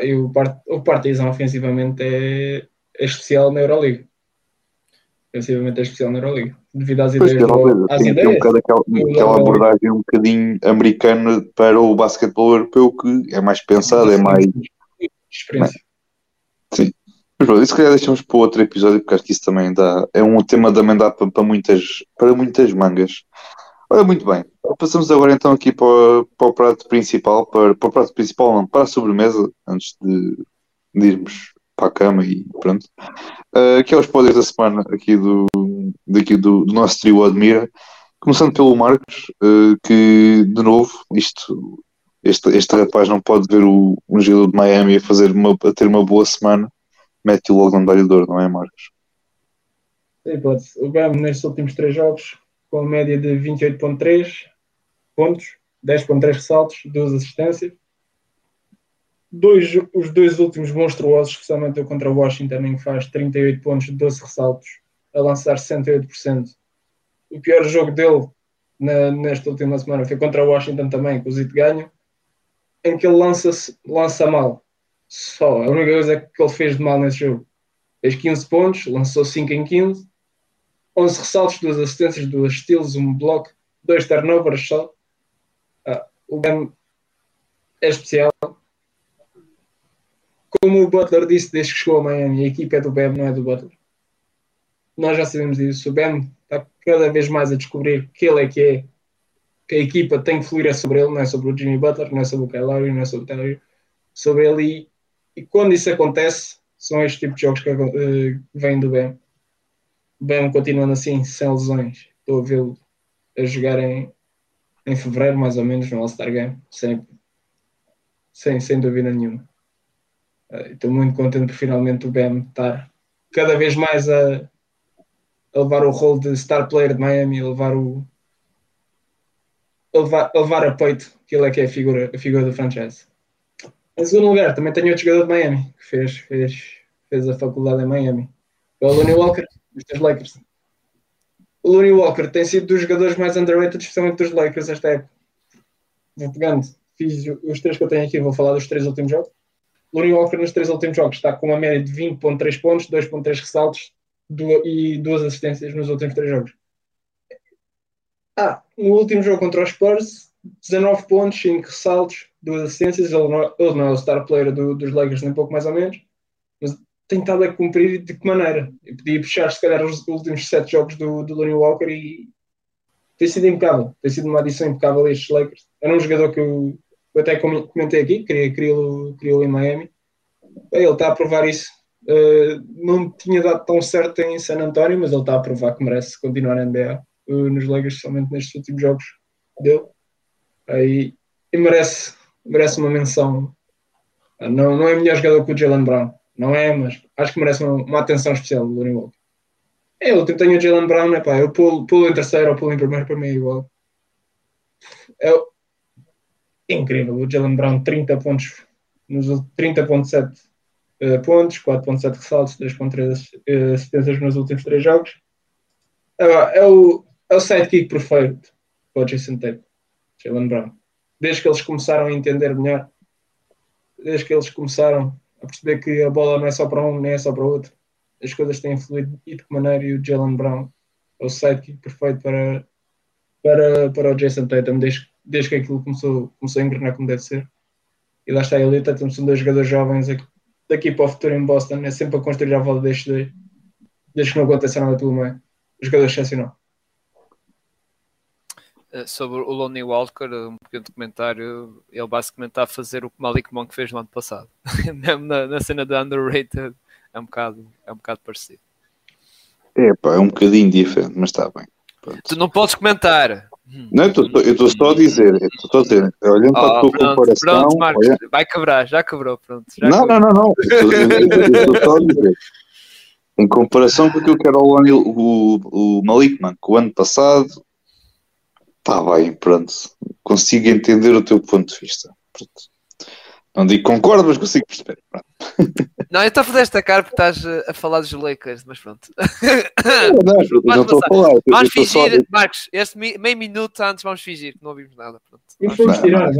Speaker 3: E o, Part- o Partizan ofensivamente é, é especial na Euroliga. Ofensivamente é especial na Euroliga. Devido às
Speaker 1: Pois,
Speaker 3: ideias.
Speaker 1: uma
Speaker 3: do- às
Speaker 1: tem, tem um
Speaker 3: ideias.
Speaker 1: bocado aquela, aquela abordagem um bocadinho americana para o basquetebol europeu que é mais pensado, é mais.
Speaker 3: Experiência.
Speaker 1: Mas pronto, isso se calhar deixamos para outro episódio, porque acho que isso também dá. É um tema também dá para, para, muitas, para muitas mangas. Ora, muito bem. Passamos agora então aqui para, o- para o prato principal, para, para o prato principal, não, para a sobremesa, antes de, de irmos para a cama e pronto. Uh, que é os poderes da semana aqui do, daqui do, do nosso trio Admira. Começando pelo Marcos, uh, que de novo, isto, este, este rapaz não pode ver o, um jogador de Miami a, fazer uma, a ter uma boa semana, mete-o logo no medalhador, não é, Marcos?
Speaker 3: Sim, pode. O Bam nestes últimos três jogos, com a média de 28,3 pontos, 10,3 ressaltos, duas assistências. Dois, os dois últimos monstruosos, especialmente o contra o Washington, em que faz 38 pontos, 12 ressaltos, a lançar 68%. O pior jogo dele na, nesta última semana foi contra o Washington também, que o Zito ganha, em que ele lança, lança mal. Só. A única coisa que ele fez de mal nesse jogo. Fez 15 pontos, lançou 5 em 15, 11 ressaltos, 2 assistências, 2 steals, um bloco, 2 turnovers só. Ah, o Bam é especial. Como o Butler disse desde que chegou a Miami, a equipa é do Bam, não é do Butler. Nós já sabemos disso. O Bam está cada vez mais a descobrir que ele é que é, que a equipa tem que fluir é sobre ele, não é sobre o Jimmy Butler, não é sobre o Kyle não é sobre o Taylor, sobre ele. E, e quando isso acontece, são estes tipos de jogos que uh, vêm do Bam. O Bam continuando assim, sem lesões. Estou a vê-lo a jogar em, em fevereiro, mais ou menos, no All-Star Game, sem, sem, sem dúvida nenhuma. Uh, estou muito contente por finalmente o Bam estar cada vez mais a, a levar o rol de star player de Miami, a levar o a levar, a levar a peito que ele é que é a figura, a figura do franchise. Em segundo lugar, também tenho outro jogador de Miami que fez, fez, fez a faculdade em Miami. É o Lonnie Walker, dos Lakers. O Lonnie Walker tem sido dos jogadores mais underrated, especialmente dos Lakers, esta época. Vou pegando, fiz os três que eu tenho aqui, vou falar dos três últimos jogos. Lonnie Walker nos três últimos jogos está com uma média de 20.3 pontos, 2.3 ressaltos e duas assistências nos últimos três jogos. Ah, no último jogo contra os Spurs, 19 pontos, 5 ressaltos, duas assistências. Ele não, ele não é o star player do, dos Lakers, nem pouco mais ou menos, mas tem estado a cumprir de que maneira? Eu podia puxar, se calhar, os últimos 7 jogos do, do Lonnie Walker e tem sido impecável. Tem sido uma adição impecável a estes Lakers. Era um jogador que eu, eu até comentei aqui, queria queria-lo em Miami. Ele está a provar isso. Uh, não tinha dado tão certo em San António, mas ele está a provar que merece continuar na NBA uh, nos Lakers, somente nestes últimos jogos dele. Aí, e merece, merece uma menção. Não, não é melhor jogador que o Jalen Brown, não é, mas acho que merece uma, uma atenção especial do Lonnie Walker. É, eu tenho o Jalen Brown, é pá, eu pulo, pulo em terceiro ou pulo em primeiro, para mim é igual. É, incrível, o Jalen Brown 30 pontos, nos 30.7 uh, pontos, 4.7 ressaltos, 3.3 assistências nos últimos 3 jogos. É, é, o, é o sidekick perfeito para o Jason Tate. Jalen Brown. Desde que eles começaram a entender melhor, desde que eles começaram a perceber que a bola não é só para um, nem é só para outro, as coisas têm fluído de maneira e o Jalen Brown é o sidekick perfeito para, para, para o Jason Tatum desde, desde que aquilo começou, começou a engrenar como deve ser. E lá está ele e Tatum são dois jogadores jovens daqui para o futuro em Boston, é sempre a construir a volta destes dois, desde que não aconteça nada pelo meio. Jogador excepcional.
Speaker 2: Eh, sobre o Lonnie Walker, um pequeno comentário, ele basicamente está a fazer o que Malik Monk fez no ano passado. na, na, cena do underrated é um bocado, é um bocado parecido.
Speaker 1: É pá, é um bocadinho diferente, mas está bem.
Speaker 2: Pronto. Tu não podes comentar.
Speaker 1: Não, eu estou só a dizer, estou a dizer, olhando oh, para a tua pronto, comparação.
Speaker 2: Pronto, Marcos, olha... vai quebrar, já quebrou, pronto. Já
Speaker 1: não,
Speaker 2: quebrou.
Speaker 1: não, não, não, estou só a dizer. Em comparação com aquilo que era o, o, o Malik Monk, o ano passado, Está bem, pronto. Consigo entender o teu ponto de vista. Pronto. Não digo concordo, mas consigo perceber. Pronto.
Speaker 2: Não, eu estou a fazer esta cara porque estás a falar dos Lakers, mas pronto.
Speaker 1: Não, não, não estou a falar.
Speaker 2: Vamos fingir, Marcos, este meio minuto antes vamos fingir que não ouvimos nada. Pronto.
Speaker 3: Vamos, tirar,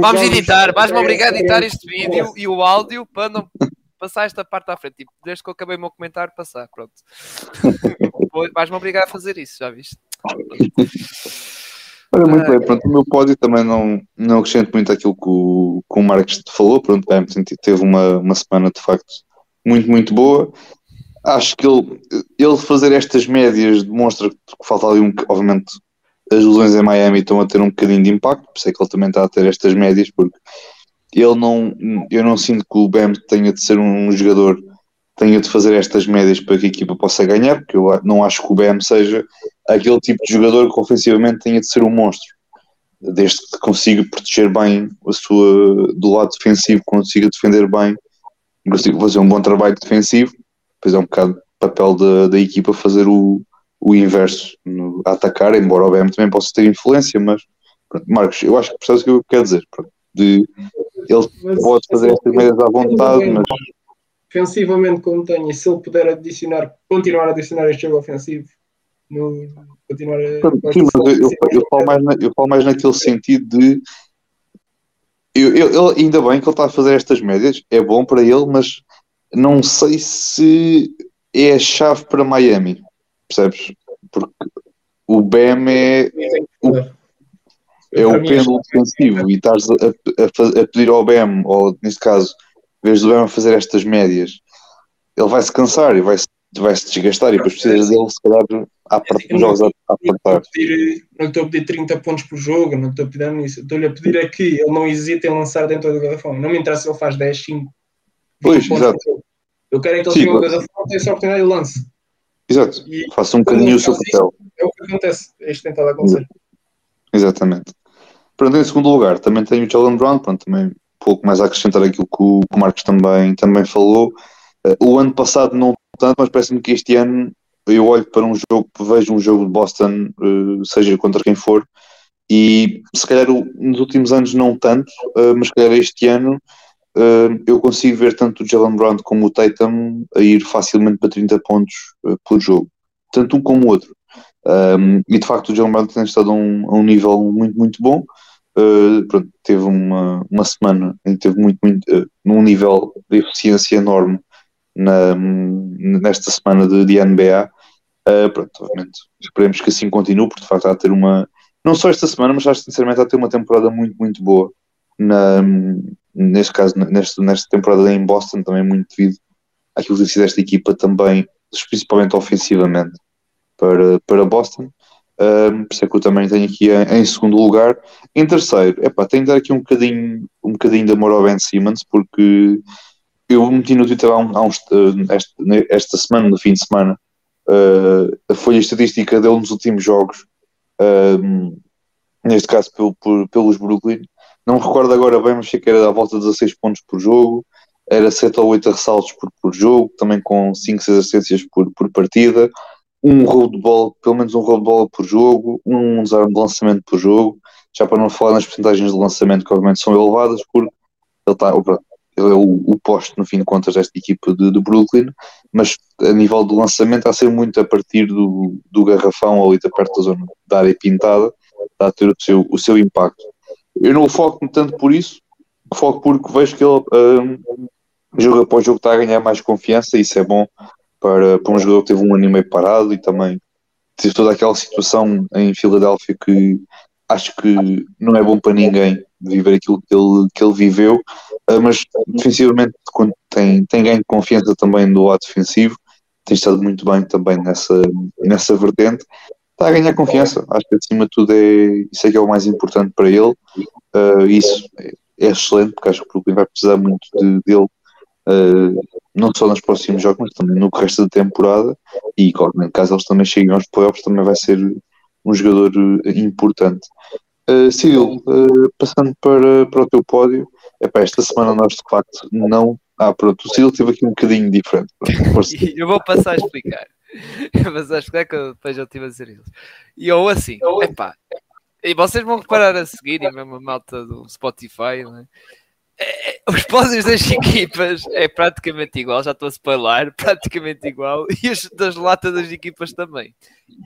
Speaker 2: vamos editar, vais-me obrigar a editar este vídeo e o áudio para não passar esta parte à frente. Tipo, desde que eu acabei o meu comentário, passar. Pronto. vais-me obrigar a fazer isso, já viste?
Speaker 1: Olha, muito ah, bem, pronto, o meu pódio também não, não acrescento muito aquilo que o, que o Marcos falou, pronto, bem, teve uma, uma semana de facto muito, muito boa. Acho que ele, ele fazer estas médias demonstra que falta ali um, obviamente, as lesões em Miami estão a ter um bocadinho de impacto, por isso é que ele também está a ter estas médias, porque ele não, eu não sinto que o Bam tenha de ser um jogador tenha de fazer estas médias para que a equipa possa ganhar, porque eu não acho que o BM seja aquele tipo de jogador que ofensivamente tenha de ser um monstro. Desde que consiga proteger bem a sua, do lado defensivo, consiga defender bem, consiga fazer um bom trabalho defensivo, depois é um bocado papel da, da equipa fazer o, o inverso, no, atacar, embora o BM também possa ter influência, mas pronto, Marcos, eu acho que percebes o que eu quero dizer. Pronto, de, ele pode fazer estas médias à vontade, mas
Speaker 3: ofensivamente como tem, e se ele puder adicionar, continuar a adicionar este jogo ofensivo, no, continuar a.
Speaker 1: Sim, mas eu, eu, eu, falo mais na, eu falo mais naquele sentido de. Eu, eu, ainda bem que ele está a fazer estas médias, é bom para ele, mas não sei se é a chave para Miami, percebes? Porque o BM é o, é o pêndulo defensivo e estás a, a, a, pedir ao BM, ou neste caso, vez do Bama fazer estas médias, ele vai se cansar e vai se, vai -se desgastar e depois precisa dele, se calhar, à parte dos jogos a, apertar.
Speaker 3: Não estou a pedir 30 pontos por jogo, não estou a pedir nisso. Estou-lhe a pedir é que ele não hesite em lançar dentro do garrafão. Não me interessa se ele faz 10, 5.
Speaker 1: Pois, exato.
Speaker 3: Eu quero é que ele tenha o garrafão, tenha essa oportunidade e lance.
Speaker 1: Exato. E, Faça um bocadinho o seu papel.
Speaker 3: É o que acontece. É isto tentado acontecer.
Speaker 1: Exatamente. Pronto, em segundo lugar, também tenho o Jalen Brown, pronto, também pouco mais a acrescentar aquilo que o, que o Marcos também, também falou. Uh, o ano passado não tanto, mas parece-me que este ano eu olho para um jogo, vejo um jogo de Boston, uh, seja contra quem for, E se calhar nos últimos anos não tanto, uh, mas se calhar este ano eu consigo ver tanto o Jalen Brown como o Tatum a ir facilmente para 30 pontos por jogo, tanto um como o outro. E de facto o Jalen Brown tem estado a um, a um nível muito, muito bom. Pronto, teve uma, uma semana em que teve muito, muito num nível de eficiência enorme na, nesta semana de, de NBA. pronto, obviamente, esperemos que assim continue, porque de facto está a ter uma não só esta semana, mas acho sinceramente a ter uma temporada muito, muito boa. Na, neste caso, nesta, nesta temporada em Boston, também muito devido àquilo que tem sido esta equipa também, principalmente ofensivamente, para, para Boston. Um, por isso é que eu também tenho aqui em, em segundo lugar. Em terceiro, epá, tenho de dar aqui um bocadinho, um bocadinho de amor ao Ben Simmons, porque eu meti no Twitter há, um, há uns, esta, esta semana, no fim de semana, uh, a folha estatística dele nos últimos jogos um, neste caso pelo, por, pelos Brooklyn. Não me recordo agora bem, mas sei que era à volta de 16 pontos por jogo, era 7 ou 8 ressaltos por, por jogo, também com 5, 6 assistências por, por partida, um bola, pelo menos um bola por jogo, um desarme de lançamento por jogo, já para não falar nas porcentagens de lançamento que obviamente são elevadas, porque ele está, ele é o, o poste, no fim de contas, desta equipa de, de, Brooklyn, mas a nível do lançamento está a ser muito a partir do, do garrafão ali da perto da zona da área pintada, está a ter o seu, o seu impacto. Eu não o foco tanto por isso, foco porque vejo que ele um, jogo após jogo está a ganhar mais confiança e isso é bom para, para um jogador que teve um ano e meio parado e também teve toda aquela situação em Filadélfia que acho que não é bom para ninguém viver aquilo que ele, que ele viveu, uh, mas defensivamente quando tem, tem ganho de confiança também do lado defensivo, tem estado muito bem também nessa, nessa vertente, está a ganhar confiança, acho que acima de tudo é, isso é que é o mais importante para ele, uh, isso é, excelente, porque acho que o Brooklyn vai precisar muito de, dele, uh, não só nos próximos jogos, mas também no resto da temporada, e claro, caso eles também cheguem aos playoffs, também vai ser um jogador importante. Uh, Cyril, uh, passando para, para o teu pódio, epá, esta semana nós de facto não. Ah, pronto, o Cyril teve aqui um bocadinho diferente.
Speaker 2: eu vou passar a explicar. Mas acho que é que eu, depois eu tive a dizer isso. E eu assim, epá, e vocês vão reparar a seguir, e mesmo a malta do Spotify, né? É, é, os pódios das equipas é praticamente igual, já estou a spoiler, praticamente igual, e as das latas das equipas também.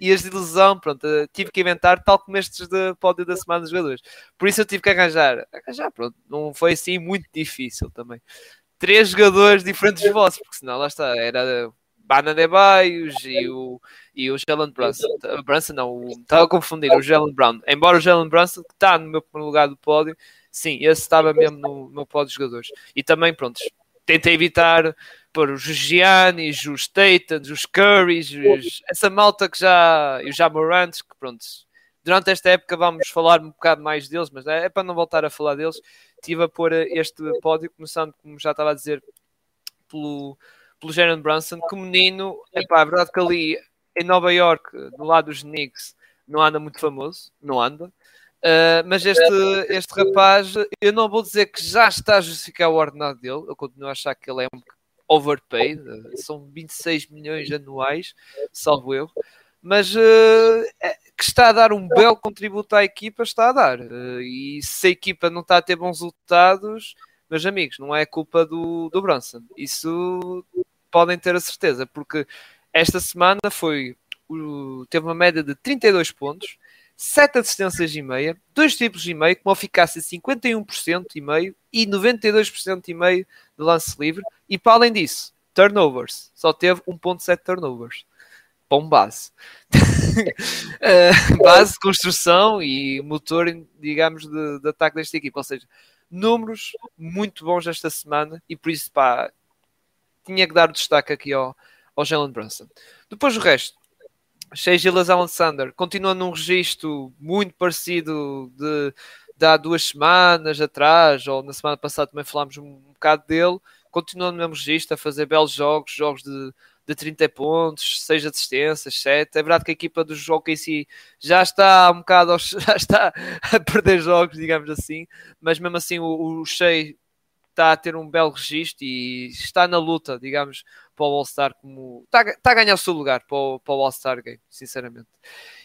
Speaker 2: E as de ilusão, pronto, eh, tive que inventar tal como estes de pódio da semana dos jogadores. Por isso eu tive que arranjar, arranjar, pronto, não foi assim muito difícil também. Três jogadores diferentes dos vossos, porque senão lá está, era Bana de Baios e o, e o Jalen Brunson. Brunson não, estava a confundir, o Jalen Brown. Embora o Jalen Brunson, que está no meu primeiro lugar do pódio, sim, esse estava mesmo no meu pódio de jogadores. E também, pronto, tentei evitar por os Giannis, os Tatans, os Currys, os, essa malta que já, e os Jamorants, que pronto, durante esta época vamos falar um bocado mais deles, mas é, é para não voltar a falar deles, estive a pôr este pódio, começando, como já estava a dizer, pelo, pelo Jalen Brunson, que o menino, é pá, é verdade que ali em Nova York, do lado dos Knicks, não anda muito famoso, não anda, Uh, mas este, este rapaz, eu não vou dizer que já está a justificar o ordenado dele, eu continuo a achar que ele é um overpaid, são 26 milhões anuais, salvo eu, mas uh, é, que está a dar um belo contributo à equipa, está a dar. Uh, e se a equipa não está a ter bons resultados, meus amigos, não é culpa do, do Brunson. Isso podem ter a certeza, porque esta semana foi teve uma média de 32 pontos, 7 assistências e meia, 2 triplos e meio, com uma eficácia de 51% e meio e 92% e meio de lance livre. E para além disso, turnovers. Só teve 1.7 turnovers. Bom base. uh, base, construção e motor, digamos, de, de ataque desta equipa. Ou seja, números muito bons esta semana e por isso, pá, tinha que dar destaque aqui ao, ao Jalen Brunson. Depois o resto, Shea Gillas Alexander continua num registro muito parecido de, de há duas semanas atrás, ou na semana passada também falámos um, um bocado dele. Continua no mesmo registro, a fazer belos jogos, jogos de, de 30 pontos, 6 assistências, 7. É verdade que a equipa do jogo em si já está um bocado já está a perder jogos, digamos assim, mas mesmo assim o, o Shea está a ter um belo registro e está na luta, digamos, para o All-Star como. Está, está, a ganhar o seu lugar para o, para o All-Star Game, sinceramente.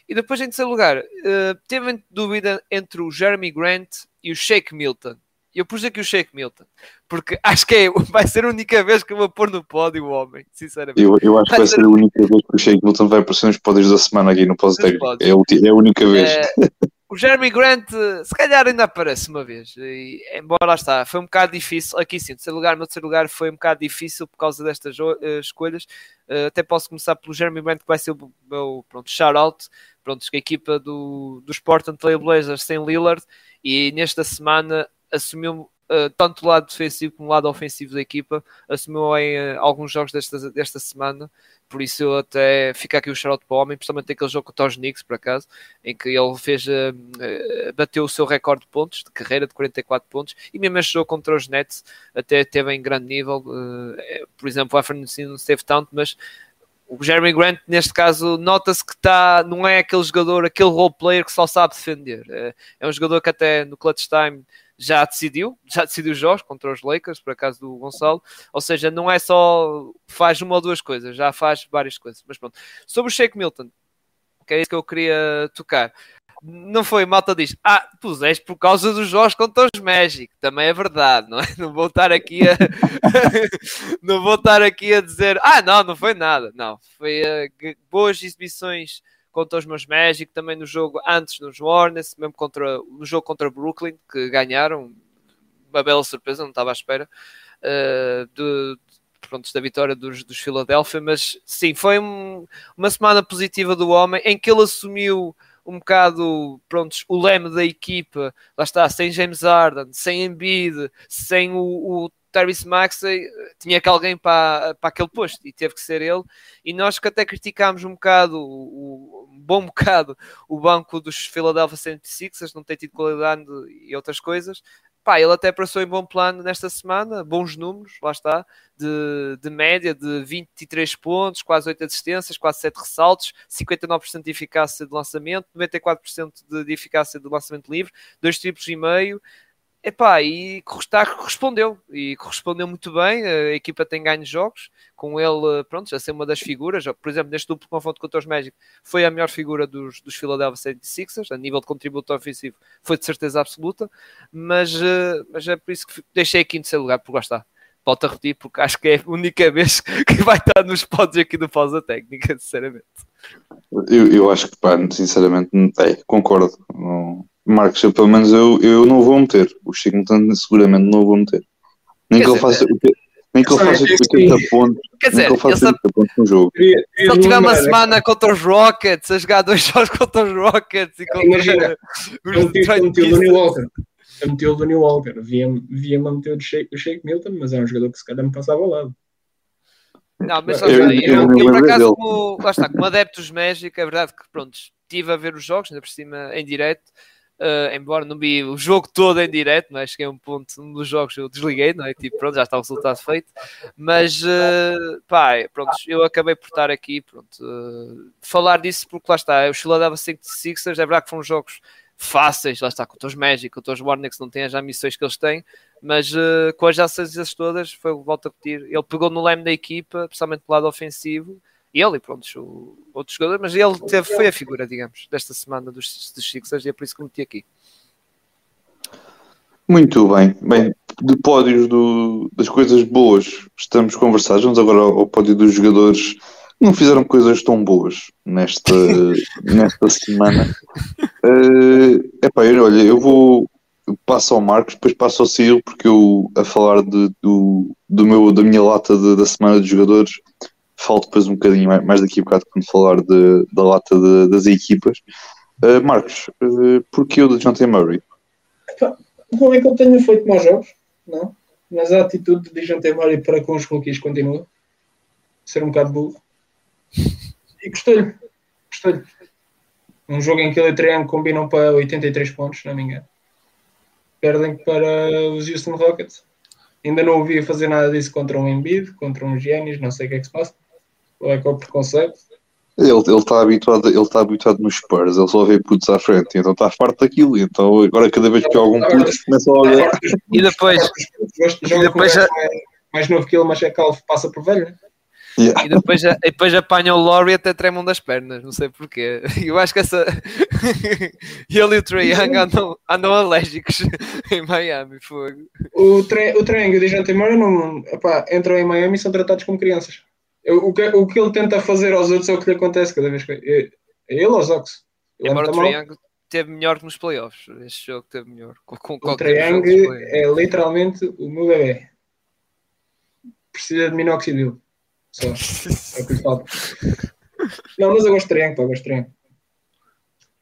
Speaker 2: E depois, em terceiro lugar, uh, teve dúvida entre o Jeremy Grant e o Shake Milton. Eu pus aqui o Shake Milton, porque acho que é, vai ser a única vez que eu vou pôr no pódio o homem, sinceramente.
Speaker 1: Eu, eu acho que vai ser a única vez que o Shake Milton vai aparecer nos pódios da semana aqui no pós é, é, a única vez. É,
Speaker 2: o Jeremy Grant, se calhar ainda aparece uma vez, e, embora está, foi um bocado difícil, aqui sim, terceiro lugar, meu terceiro lugar foi um bocado difícil por causa destas uh, escolhas, uh, até posso começar pelo Jeremy Grant, que vai ser o meu, pronto, shout-out, pronto, que a equipa do, dos Portland Trail Blazers sem Lillard, e nesta semana assumiu Uh, tanto o lado defensivo como o lado ofensivo da equipa, assumiu em uh, alguns jogos desta, desta semana, por isso eu até fica aqui o shout para o homem, principalmente aquele jogo contra os Knicks, por acaso, em que ele fez, uh, bateu o seu recorde de pontos, de carreira, de 44 pontos, e mesmo este jogo contra os Nets até teve em grande nível, por exemplo, o Afro não esteve tanto, mas o Jeremy Grant, neste caso, nota-se que está, não é aquele jogador, aquele role player que só sabe defender, é, é um jogador que até no clutch time já decidiu, já decidiu os jogos contra os Lakers, por acaso do Gonçalo, ou seja, não é só faz uma ou duas coisas, já faz várias coisas. Mas pronto, sobre o Shake Milton, que é isso que eu queria tocar. Não foi, malta diz, ah, puseste por causa dos jogos contra os Magic, também é verdade, não é? Não vou estar aqui a não vou estar aqui a dizer, ah, não, não foi nada, não, foi uh, boas exibições contra os meus Magic, também no jogo antes nos Warners, mesmo contra, no jogo contra Brooklyn, que ganharam, uma bela surpresa, não estava à espera, uh, de, pronto, da vitória dos, dos Philadelphia, mas sim, foi um, uma semana positiva do homem, em que ele assumiu um bocado, prontos, o leme da equipa, lá está, sem James Harden, sem Embiid, sem o, o Tyrese Maxey tinha que alguém para, para aquele posto e teve que ser ele. E nós que até criticámos um bocado, um bom bocado, o banco dos Philadelphia 76ers, não tem tido qualidade e outras coisas. Pá, ele até passou em bom plano nesta semana, bons números, lá está, de, de média de 23 pontos, quase 8 assistências, quase 7 ressaltos, 59% de eficácia de lançamento, 94% de, eficácia de lançamento livre, 2 triplos e meio, Epá, e está, correspondeu, e correspondeu muito bem, a equipa tem ganho jogos, com ele, pronto, já ser uma das figuras, por exemplo, neste duplo confronto contra os Magic, foi a melhor figura dos, dos Philadelphia 76ers, a nível de contributo ofensivo, foi de certeza absoluta, mas, eh, mas é por isso que deixei aqui em terceiro lugar, por gostar. Volto a repetir, porque acho que é a única vez que vai estar nos pods aqui do Pausa Técnica, sinceramente.
Speaker 1: Eu, eu acho que, pá, sinceramente, é, concordo. Não Marcos, eu, pelo menos eu, eu não vou meter. O Chico seguramente não vou meter. Nem que ele faça. Nem que ele faça 80 pontos.
Speaker 2: Quer dizer, ele faça 80 pontos no jogo. Se ele tiver uma semana contra os Rockets, a jogar dois jogos contra os Rockets e contra
Speaker 3: Imagina, meteu o New Walker. Eu meti o do New Walker. Via-me via meter o Shake, o Shake Milton, mas é um jogador que se calhar me passava ao lado.
Speaker 2: Não, mas eu, eu, eu, eu, por acaso, como, lá está, como adepto dos Magic, é verdade que, pronto, estive a ver os jogos, ainda por cima, em direto, Uh, embora não vi o jogo todo em direto, mas cheguei a um ponto, um dos jogos eu desliguei, não é? Tipo, pronto, já está o resultado feito. Mas, uh, pá, pronto, eu acabei por estar aqui, pronto, uh, falar disso porque lá está, o Philadelphia 5 é verdade que foram jogos fáceis, lá está, contra os Magic, contra os que não têm as missões que eles têm, mas uh, com as ações todas, foi, volto a repetir, ele pegou no leme da equipa, principalmente do lado ofensivo, ele e pronto, o outro jogador, mas ele teve, foi a figura, digamos, desta semana dos, dos Sixers e é por isso que meti aqui.
Speaker 1: Muito bem, bem, de pódios do, das coisas boas estamos conversados, vamos agora ao, ao pódio dos jogadores que não fizeram coisas tão boas nesta, nesta semana. Uh, epá, eu, olha, eu vou passo ao Marcos, depois passo ao Ciro, porque eu a falar de, do, do meu, da minha lata de, da semana de jogadores falo depois um bocadinho mais daqui a bocado quando falar de, da lata de, das equipas. Uh, Marcos, uh, porquê o de T. Murray?
Speaker 3: Não é que ele tenha feito maus jogos, não. Mas a atitude de T. Murray para com os rookies continua. Ser um bocado burro. E gostei-lhe. Gostei-lhe. Um jogo em que ele e Triângulo combinam para 83 pontos, não me engano. Perdem para os Houston Rockets. Ainda não ouvi fazer nada disso contra um Embiid, contra um Giannis, não sei o que é que se passa. Ou é que é o preconceito?
Speaker 1: Ele está habituado, ele está habituado nos Spurs, ele só vê putos à frente, então está farto daquilo. Então agora cada vez que algum puto começa a olhar.
Speaker 2: E depois,
Speaker 3: e depois já... mais, novo que ele, mas é calvo, passa por velho. Né?
Speaker 2: Yeah. E depois, e depois apanha o Laurie e até tremam das pernas, não sei porquê. Eu acho que essa. ele e o Trae Young andam, andam alérgicos em Miami. Fogo.
Speaker 3: O Trae o Young e o Dijante Murray não, epá, entram em Miami e são tratados como crianças. O que, o que ele tenta fazer aos outros é o que lhe acontece cada vez que. É, é ele aos Ox.
Speaker 2: Embora o Young teve melhor que nos playoffs. Este jogo teve melhor. Com,
Speaker 3: com o Young é literalmente o meu bebê. Precisa de minoxidil. Só. É o que lhe falta. Não, mas eu gosto de Triângulo, pá, gosto de Triângulo.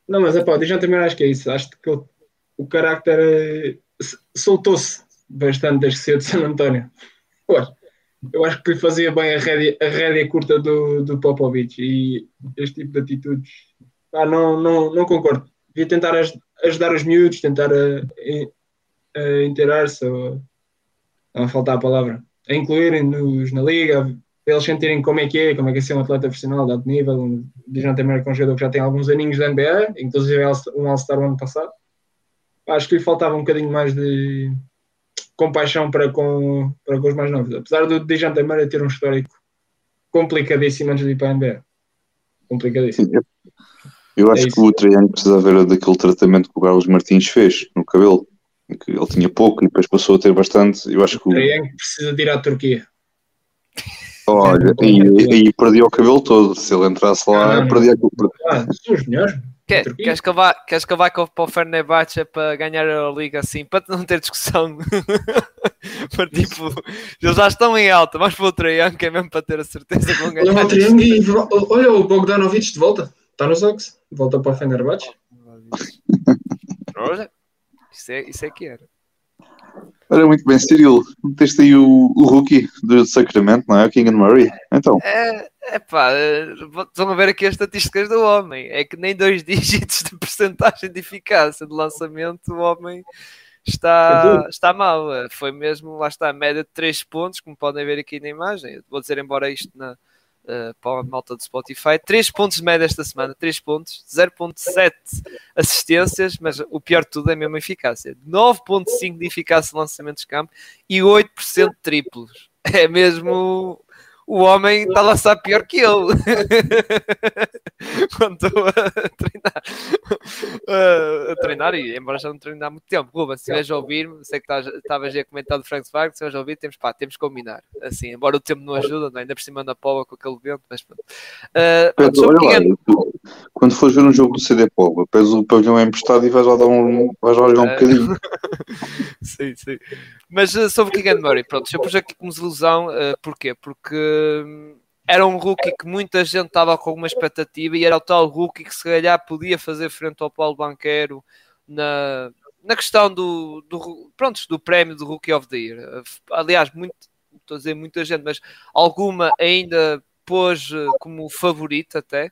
Speaker 3: Não, mas é pá, o também acho que é isso. Acho que o, o carácter é, soltou-se bastante desde cedo de San António. Eu, eu acho que lhe fazia bem a rédea, a rédea curta do, do Popovich e este tipo de atitudes. Ah, não, não, não concordo. Devia tentar ajudar os miúdos, tentar a, a, a inteirar-se, ou a faltar a palavra, a incluírem-nos na liga, para eles sentirem como é que é, como é que é ser um atleta profissional de alto nível. Um, também é um jogador que já tem alguns aninhos da NBA, inclusive é um All-Star ano passado. Acho que lhe faltava um bocadinho mais de compaixão para com, para com os mais novos. Apesar do Dijon também ter um histórico complicadíssimo antes de ir para a NBA. Complicadíssimo.
Speaker 1: Eu acho é que o Traiano precisa ver daquele tratamento que o Carlos Martins fez no cabelo, que ele tinha pouco e depois passou a ter bastante. Eu acho que o
Speaker 3: Traiano precisa de ir à Turquia.
Speaker 1: Olha, e, e perdia o cabelo todo. Se ele entrasse lá, ah, perdia o cabelo.
Speaker 3: Ah, são os melhores.
Speaker 2: Quer, queres, que vá, queres que eu vá para o Fenerbahçe para ganhar a Liga assim, para não ter discussão? para tipo, eles já estão em alta, mas para o Triângulo é mesmo para ter a certeza que vão ganhar.
Speaker 3: Olha o Triângulo e olha o Bogdanovic de volta, está nos Ox, volta para o Fenerbahçe.
Speaker 2: Olha, isso é, isso é que era.
Speaker 1: Ora, muito bem, Cyril, meteste aí o, o rookie do Sacramento, não é? O King and Murray. Então.
Speaker 2: É, é pá, estão a ver aqui as estatísticas do homem. É que nem dois dígitos de porcentagem de eficácia de lançamento o homem está, está mal. Foi mesmo, lá está, a média de 3 pontos, como podem ver aqui na imagem. Vou dizer, embora isto na, uh, para a malta do Spotify. 3 pontos de média esta semana, 3 pontos, 0.7 assistências, mas o pior de tudo é mesmo a eficácia. 9.5 de eficácia de lançamentos de campo e 8% de triplos. É mesmo o homem está a lançar pior que eu. Quando estou a treinar. Uh, a treinar e embora já não treine há muito tempo. Ruben, se estiveres a ouvir sei que estavas a comentar do Frank Spark se estiveres a ouvir, temos, pá, temos que combinar. Assim, embora o tempo não ajuda não é? ainda por cima da Paula com aquele vento mas pronto. Uh,
Speaker 1: Pedro, olha lá, quando fores ver um jogo do CD Paula pedes o pavilhão emprestado e vais lá dar um, vais lá jogar um bocadinho.
Speaker 2: Sim, sim. Mas uh, sobre o Keegan Murray, pronto, eu pus aqui como ilusão, uh, porquê? Porque era um rookie que muita gente estava com alguma expectativa e era o tal rookie que se calhar podia fazer frente ao Paulo Banqueiro na, na questão do, do, pronto, do prémio do Rookie of the Year. Aliás, muito, estou a dizer muita gente, mas alguma ainda pôs eh, como favorito até.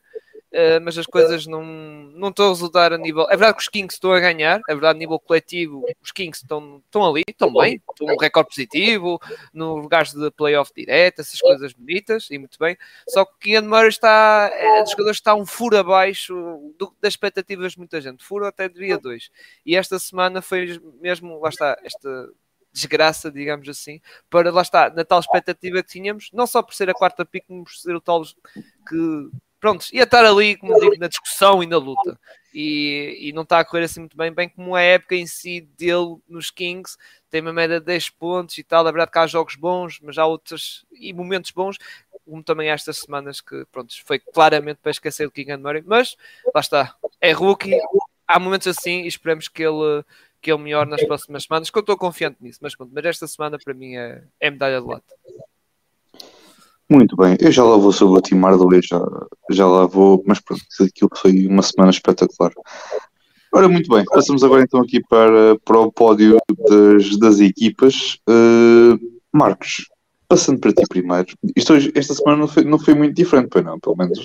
Speaker 2: Uh, mas as coisas não, não estão a resultar a nível. É verdade que os Kings estão a ganhar, é verdade, a nível coletivo, os Kings estão, estão ali, estão bem, estão um recorde positivo, no lugar de playoff direto, essas coisas bonitas e muito bem. Só que o Kian Murray está, é dos jogadores está um furo abaixo do, das expectativas de muita gente, furo até devia dois. E esta semana foi mesmo, lá está, esta desgraça, digamos assim, para lá está, na tal expectativa que tínhamos, não só por ser a quarta pick, como por ser o tal que pronto, ia estar ali, como digo, na discussão e na luta. E, e não está a correr assim muito bem, bem como a época em si dele nos Kings, tem uma média de 10 pontos e tal. É verdade que há jogos bons, mas há outros e momentos bons, como também estas semanas que, pronto, foi claramente para esquecer o King and Murray, mas lá está, é rookie, há momentos assim e esperemos que ele que ele melhor nas próximas semanas, que eu estou confiante nisso, mas, pronto, mas esta semana para mim é, é medalha de lata.
Speaker 1: Muito bem, eu já lá vou sobre o Tim Hardaway, já, já lá vou, mas pronto, aquilo foi uma semana espetacular. Ora, muito bem, passamos agora então aqui para, para o pódio das, das equipas. Uh, Marcos, Passando para ti primeiro, isto hoje, esta semana não foi, não foi muito diferente, pois não, pelo menos.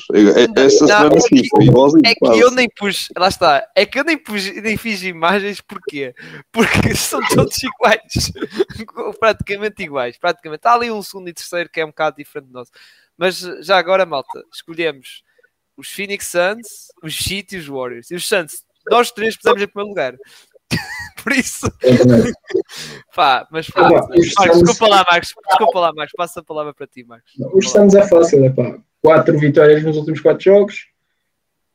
Speaker 1: Esta não, semana é sim, foi igualzinho.
Speaker 2: É que quase. eu nem pus, lá está, é que eu nem, pus, nem fiz imagens, porquê? Porque são todos iguais, praticamente iguais. Praticamente. Há ali um segundo e terceiro que é um bocado diferente do nosso. Mas já agora, malta, escolhemos os Phoenix Suns, os Heat e os Warriors. E os Suns, nós três pusemos em primeiro lugar. Por isso, pá, mas pá,
Speaker 3: pá,
Speaker 2: Marcos,
Speaker 3: os Suns-
Speaker 2: desculpa lá, Marcos, desculpa lá, Marcos, passa a palavra para ti, Marcos.
Speaker 3: Os Suns é fácil, é pá. Quatro vitórias nos últimos quatro jogos.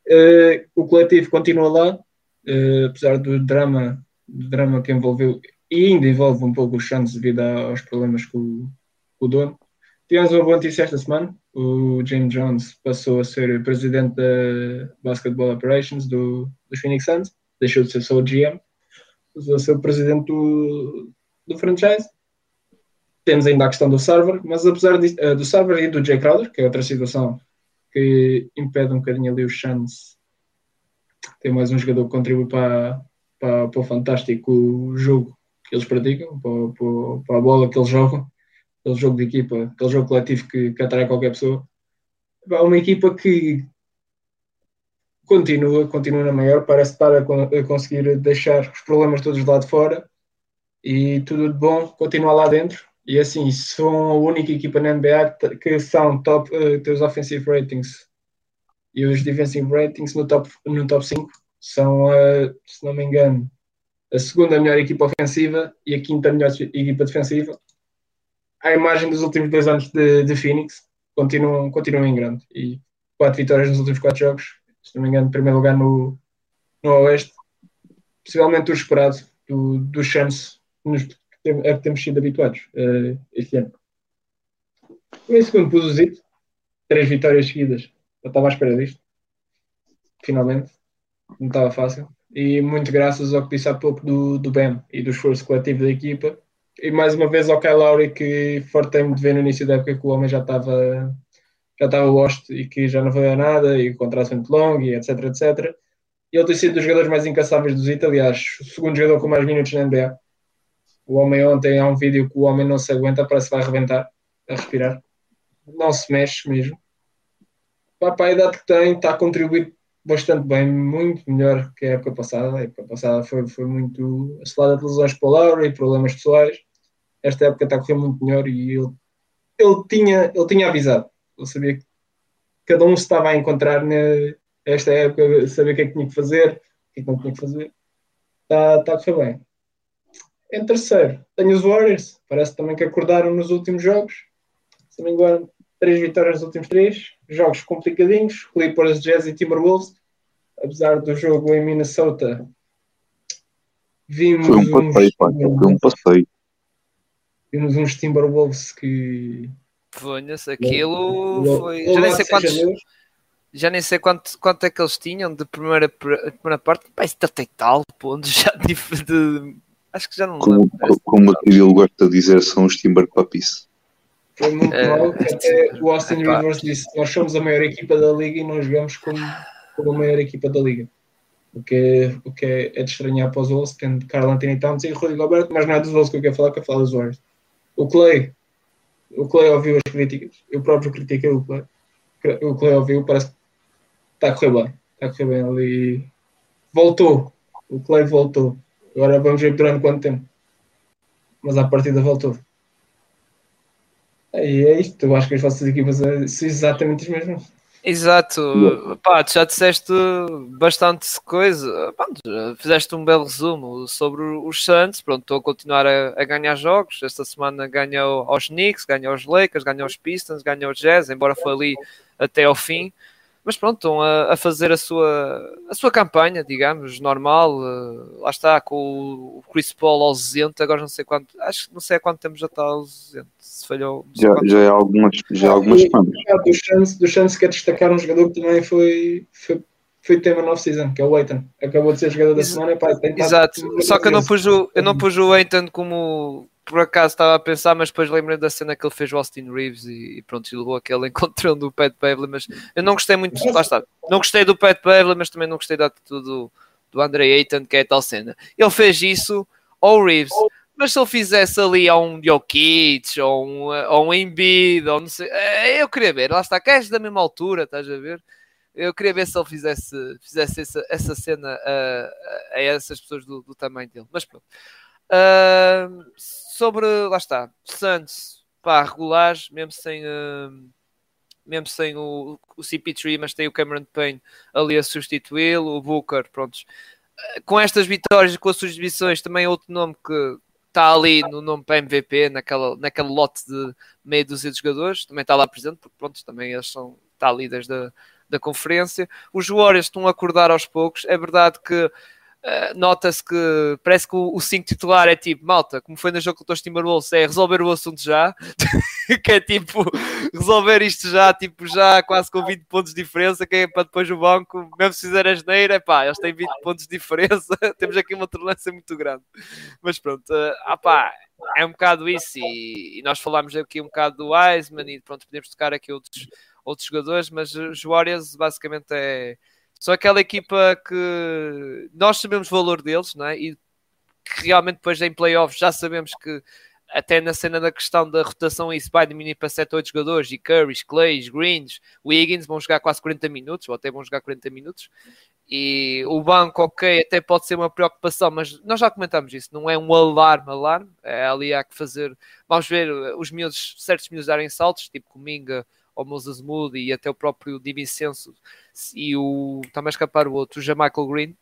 Speaker 3: Eh, o coletivo continua lá, eh, apesar do drama, do drama que envolveu e ainda envolve um pouco os Suns devido aos problemas com, o- com o dono. Tivemos uma boa notícia esta semana. O James Jones passou a ser presidente da Basketball Operations do, dos Phoenix Suns. Deixou de ser só o GM. A ser o presidente do, do franchise temos ainda a questão do server, mas apesar disso, eh, do server e do Jay Crowder, que é outra situação que impede um bocadinho ali os Suns ter mais um jogador que contribui para, para, para o fantástico jogo que eles praticam, para, para, para a bola que eles jogam, aquele jogo de equipa, aquele jogo coletivo que, que atrai qualquer pessoa. Há uma equipa que continua, continua na maior, parece estar a, con- a conseguir deixar os problemas todos de lado de fora e tudo de bom continua lá dentro. E assim, são a única equipa na NBA que- são top, tem os offensive ratings e os defensive ratings no top, no top 5. São, a, se não me engano, a segunda melhor equipa ofensiva e a quinta melhor equipa defensiva. A imagem dos últimos dois anos de, de Phoenix continuam, continuam em grande. E quatro vitórias nos últimos quatro jogos. Se não me engano, primeiro lugar no, no Oeste. Possivelmente o esperado do, do chance nos, a que temos sido habituados eh, este ano. Em segundo pus o Zito. Três vitórias seguidas. Eu estava à espera disto. Finalmente. Não estava fácil. E muito graças ao que disse há pouco do, do Ben e do esforço coletivo da equipa. E mais uma vez ao Kyle Lowry que fartei-me de ver no início da época que o homem já estava já estava lost e que já não valia nada e o contrato muito longo e etc, etc. E ele tem sido dos jogadores mais incansáveis do Zito, aliás, o segundo jogador com mais minutos na NBA. O homem ontem há um vídeo que o homem não se aguenta, parece que vai arrebentar a respirar. Não se mexe mesmo. Para a idade que tem, está a contribuir bastante bem, muito melhor que a época passada. A época passada foi, foi muito assolada de lesões para o Laura e problemas pessoais. Esta época está a correr muito melhor e ele, ele, tinha, ele tinha avisado. Ele sabia que cada um se estava a encontrar nesta época, saber o que é que tinha que fazer, o que é que não tinha que fazer. Está, está a correr bem. Em terceiro, tenho os Warriors. Parece também que acordaram nos últimos jogos. Se não me engano, três vitórias nos últimos três. Jogos complicadinhos. Clippers, Jazz e Timberwolves. Apesar do jogo em Minnesota, vimos
Speaker 1: Foi um
Speaker 3: uns,
Speaker 1: passeio, pá. Foi um passeio.
Speaker 3: vimos uns Timberwolves que
Speaker 2: Fonha-se, aquilo
Speaker 3: Lo-
Speaker 2: foi.
Speaker 3: louvado
Speaker 2: Já nem sei quantos. Já nem sei quanto, quanto é que eles tinham de primeira, primeira parte. Pá, isso tem tal pontos já de, de- Acho que já não
Speaker 1: Como,
Speaker 2: lembro.
Speaker 1: co- como o Tiril gosta de dizer, são os Timber Puppies.
Speaker 3: Foi muito
Speaker 2: É,
Speaker 3: mal. que Até o Austin
Speaker 2: epá.
Speaker 3: Rivers disse: Nós somos a maior equipa da liga e nós jogamos como, como a maior equipa da liga. O que, é, o que é, é de estranhar para os Wolves, tendo Carl Anthony Towns e Rudy Gobert, mas não é dos Wolves que eu quero falar, que eu falo dos Warriors. O Clay, o Clay ouviu as críticas, eu próprio critiquei o Clay. O Clay ouviu, parece que está a correr bem. Está a correr bem ali. Voltou. O Clay voltou. Agora vamos ver durante quanto tempo. Mas à partida voltou. E é isto, eu acho que as vossas equipas são exatamente as mesmas.
Speaker 2: Exato, pá, tu já disseste bastante coisa, Pronto, fizeste um belo resumo sobre os Suns, pronto, estou a continuar a, a ganhar jogos, esta semana ganhou aos Knicks, ganhou aos Lakers, ganhou aos Pistons, ganhou aos Jazz, embora foi ali até ao fim, mas pronto, estão a, a fazer a sua, a sua campanha, digamos, normal, eh, lá está, com o Chris Paul ausente, agora não sei quanto, acho que não sei há quanto tempo já está ausente, se falhou,
Speaker 1: Já, já é algumas, já é algumas semanas.
Speaker 3: Ah, Do Chance, do Chance quer destacar um jogador que também foi, foi, foi tema no off-season, que é o Aiton. Acabou de ser jogador da
Speaker 2: Ex-
Speaker 3: semana pá,
Speaker 2: Exato, só que eu não pus o, eu não pus o Aiton como por acaso estava a pensar, mas depois lembrei da cena que ele fez o Austin Reeves e, e pronto, e levou aquele encontrão do Pat Beverly, mas eu não gostei muito, lá está, não gostei do Pat Beverly, mas também não gostei da atitude do, do Andre Ayton, que é a tal cena. Ele fez isso ao Reeves, mas se ele fizesse ali a um Jokic, ou um, ou um Embiid, ou não sei, eh, eu queria ver, lá está, queres da mesma altura, estás a ver? Eu queria ver se ele fizesse, fizesse essa, essa cena a, a essas pessoas do, do tamanho dele, mas pronto. Uh, sobre, lá está, Santos, pá, regulares, mesmo sem, uh, mesmo sem o, o CP3, mas tem o Cameron Payne ali a substituí-lo, o Booker, prontos, com estas vitórias com as suas exibições, também é outro nome que está ali no nome para MVP, naquela, naquele lote de meia dúzia de jogadores, também está lá presente, porque pronto, também eles são está ali desde a da conferência. Os Warriors estão a acordar aos poucos. É verdade que Uh, nota-se que parece que o 5 titular é tipo, malta, como foi no jogo contra os Timberwolves, é resolver o assunto já, que é tipo, resolver isto já, tipo, já quase com 20 pontos de diferença, que é para depois o banco, mesmo se fizer a geneira, pá, eles têm 20 pontos de diferença, temos aqui uma tolerância muito grande. Mas pronto, uh, ah pá, é um bocado isso, e, e nós falámos aqui um bocado do Wiseman, e pronto, podemos tocar aqui outros, outros jogadores, mas os Warriors basicamente é são aquela equipa que nós sabemos o valor deles, não é? E que realmente depois em playoffs já sabemos que até na cena da questão da rotação isso vai diminuir para 7 ou 8 jogadores e Currys, Clays, Greens, Wiggins vão jogar quase 40 minutos ou até vão jogar 40 minutos e o banco, ok, até pode ser uma preocupação, mas nós já comentamos isso, não é um alarme, alarme, é ali há que fazer, vamos ver os miúdos, certos miúdos darem saltos, tipo Cominga ou Moses Moody e até o próprio Di Vincenzo e o a escapar o outro, o Jamichael Green,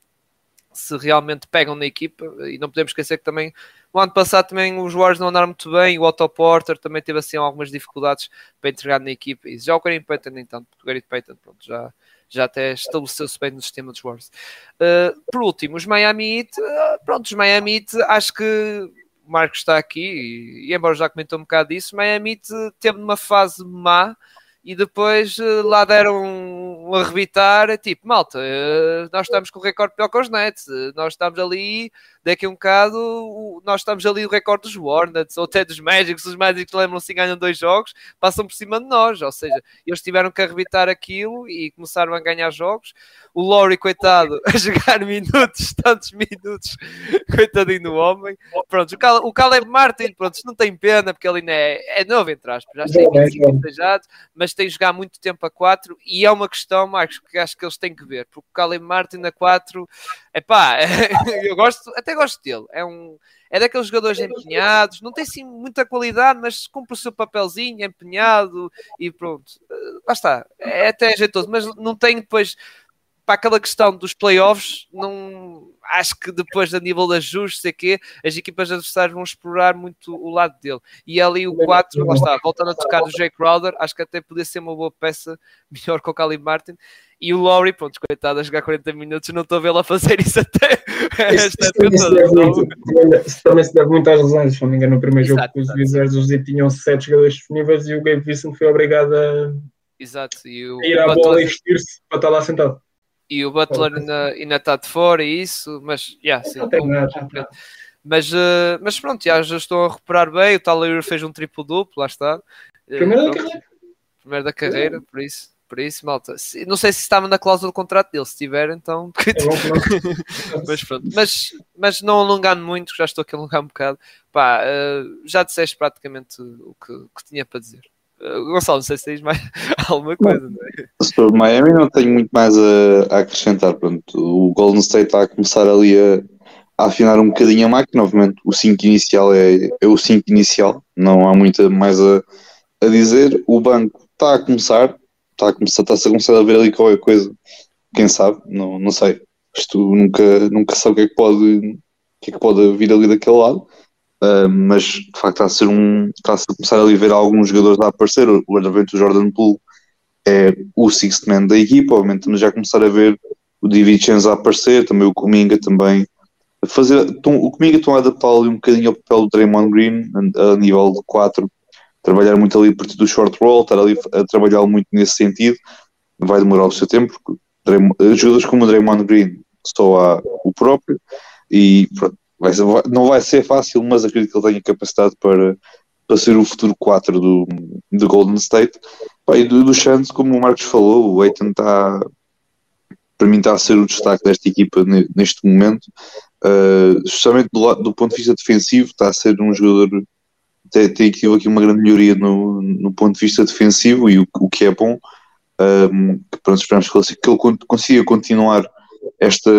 Speaker 2: se realmente pegam na equipa, e não podemos esquecer que também no ano passado também os Warriors não andaram muito bem, o Otto Porter também teve assim algumas dificuldades para entregar na equipa, e já o Gary Payton porque o Gary Payton pronto, já, já até estabeleceu-se bem no sistema dos Warriors. Uh, por último, os Miami Heat, uh, pronto, os Miami Heat, acho que o Marcos está aqui, e, e embora já comentou um bocado disso, Miami Heat teve numa fase má, e depois uh, lá deram um, arrebitar, tipo, malta, uh, nós estamos com o recorde pior que os Nets, uh, nós estamos ali, daqui a um bocado, nós estamos ali o recorde dos Hornets, ou até dos Magics, os Magics lembram-se ganham dois jogos, passam por cima de nós, ou seja, eles tiveram que arrebitar aquilo e começaram a ganhar jogos, o Laurie, coitado, a jogar minutos, tantos minutos, coitadinho do homem, pronto, o, Cal o Caleb Martin, pronto, não tem pena, porque ele ainda é, é novo, entre aspas, já tem 25 mas mas tem de jogar muito tempo a 4 e é uma questão, Marcos, que acho que eles têm que ver, porque o Caleb Martin a 4, epá, eu gosto, até gosto dele, é um é daqueles jogadores empenhados, não tem sim muita qualidade, mas cumpre o seu papelzinho, empenhado e pronto. Lá está, é até jeitoso, mas não tem depois para aquela questão dos playoffs, não acho que depois a nível de ajustes, sei as equipas adversárias vão explorar muito o lado dele. E ali o 4, lá está, voltando a tocar do Jay Crowder, acho que até podia ser uma boa peça, melhor que o Cali Martin. E o Laurie, pronto, coitado, a jogar 40 minutos, não estou a vê-lo a fazer isso até
Speaker 3: toda. Também se deve muito às lesões, se não me engano, no primeiro Exato, jogo que os Wizards os tinham 7 jogadores disponíveis e o Gabe Vincent foi obrigado a,
Speaker 2: Exato. E o,
Speaker 3: ir à bola e vestir-se para estar lá sentado
Speaker 2: e o Butler ainda, ainda está de fora e isso, mas yeah, sim, mas, uh, mas pronto, já, já estou a recuperar bem. O Tyler fez um triplo duplo, lá está.
Speaker 3: Eh, primeiro da carreira.
Speaker 2: Primeiro da carreira, por isso. Por isso, malta. Não sei se estava na cláusula do contrato dele. Se tiver, então. É mas pronto. Mas, mas não alongando muito, já estou aqui a alongar um bocado. Pá, uh, já disseste praticamente o que, que tinha para dizer. Gonçalo, não sei se tens mais alguma coisa. Não, é?
Speaker 1: Sobre Miami não tenho muito mais a, a, acrescentar. Pronto, o Golden State está a começar ali a, a afinar um bocadinho a máquina. Obviamente o 5 inicial é, é o 5 inicial, não há muito mais a, a dizer. O banco está a começar, está a começar, está-se a começar a ver ali qualquer coisa. Quem sabe, não, não sei. Isto nunca, nunca sabe o que é que pode, o que é que pode vir ali daquele lado. Uh, mas de facto está a ser um está -se a começar a ver alguns jogadores a aparecer. O, o Jordan Poole é o sixth man da equipa. Obviamente estamos já a começar a ver o Divincenzo a aparecer também o Cominga também a fazer, o Cominga estão a adaptá-lo um bocadinho ao papel do Draymond Green a, a nível de 4 trabalhar muito ali a partir do short roll estar ali a trabalhar muito nesse sentido. Vai demorar o seu tempo porque Draymond, jogadores como o Draymond Green só há o próprio e pronto, Vai não vai ser fácil, mas acredito que ele tenha capacidade para, para ser o futuro 4 do, do Golden State. e do, do como o Marcos falou, o Aiton está para mim está a ser o destaque desta equipa neste momento. Uh, justamente do, do, ponto de vista defensivo, está a ser um jogador tem, tem aqui uma grande melhoria no, no ponto de vista defensivo e o, o que é bom. Um, que, pronto, esperamos que ele, que ele consiga continuar esta,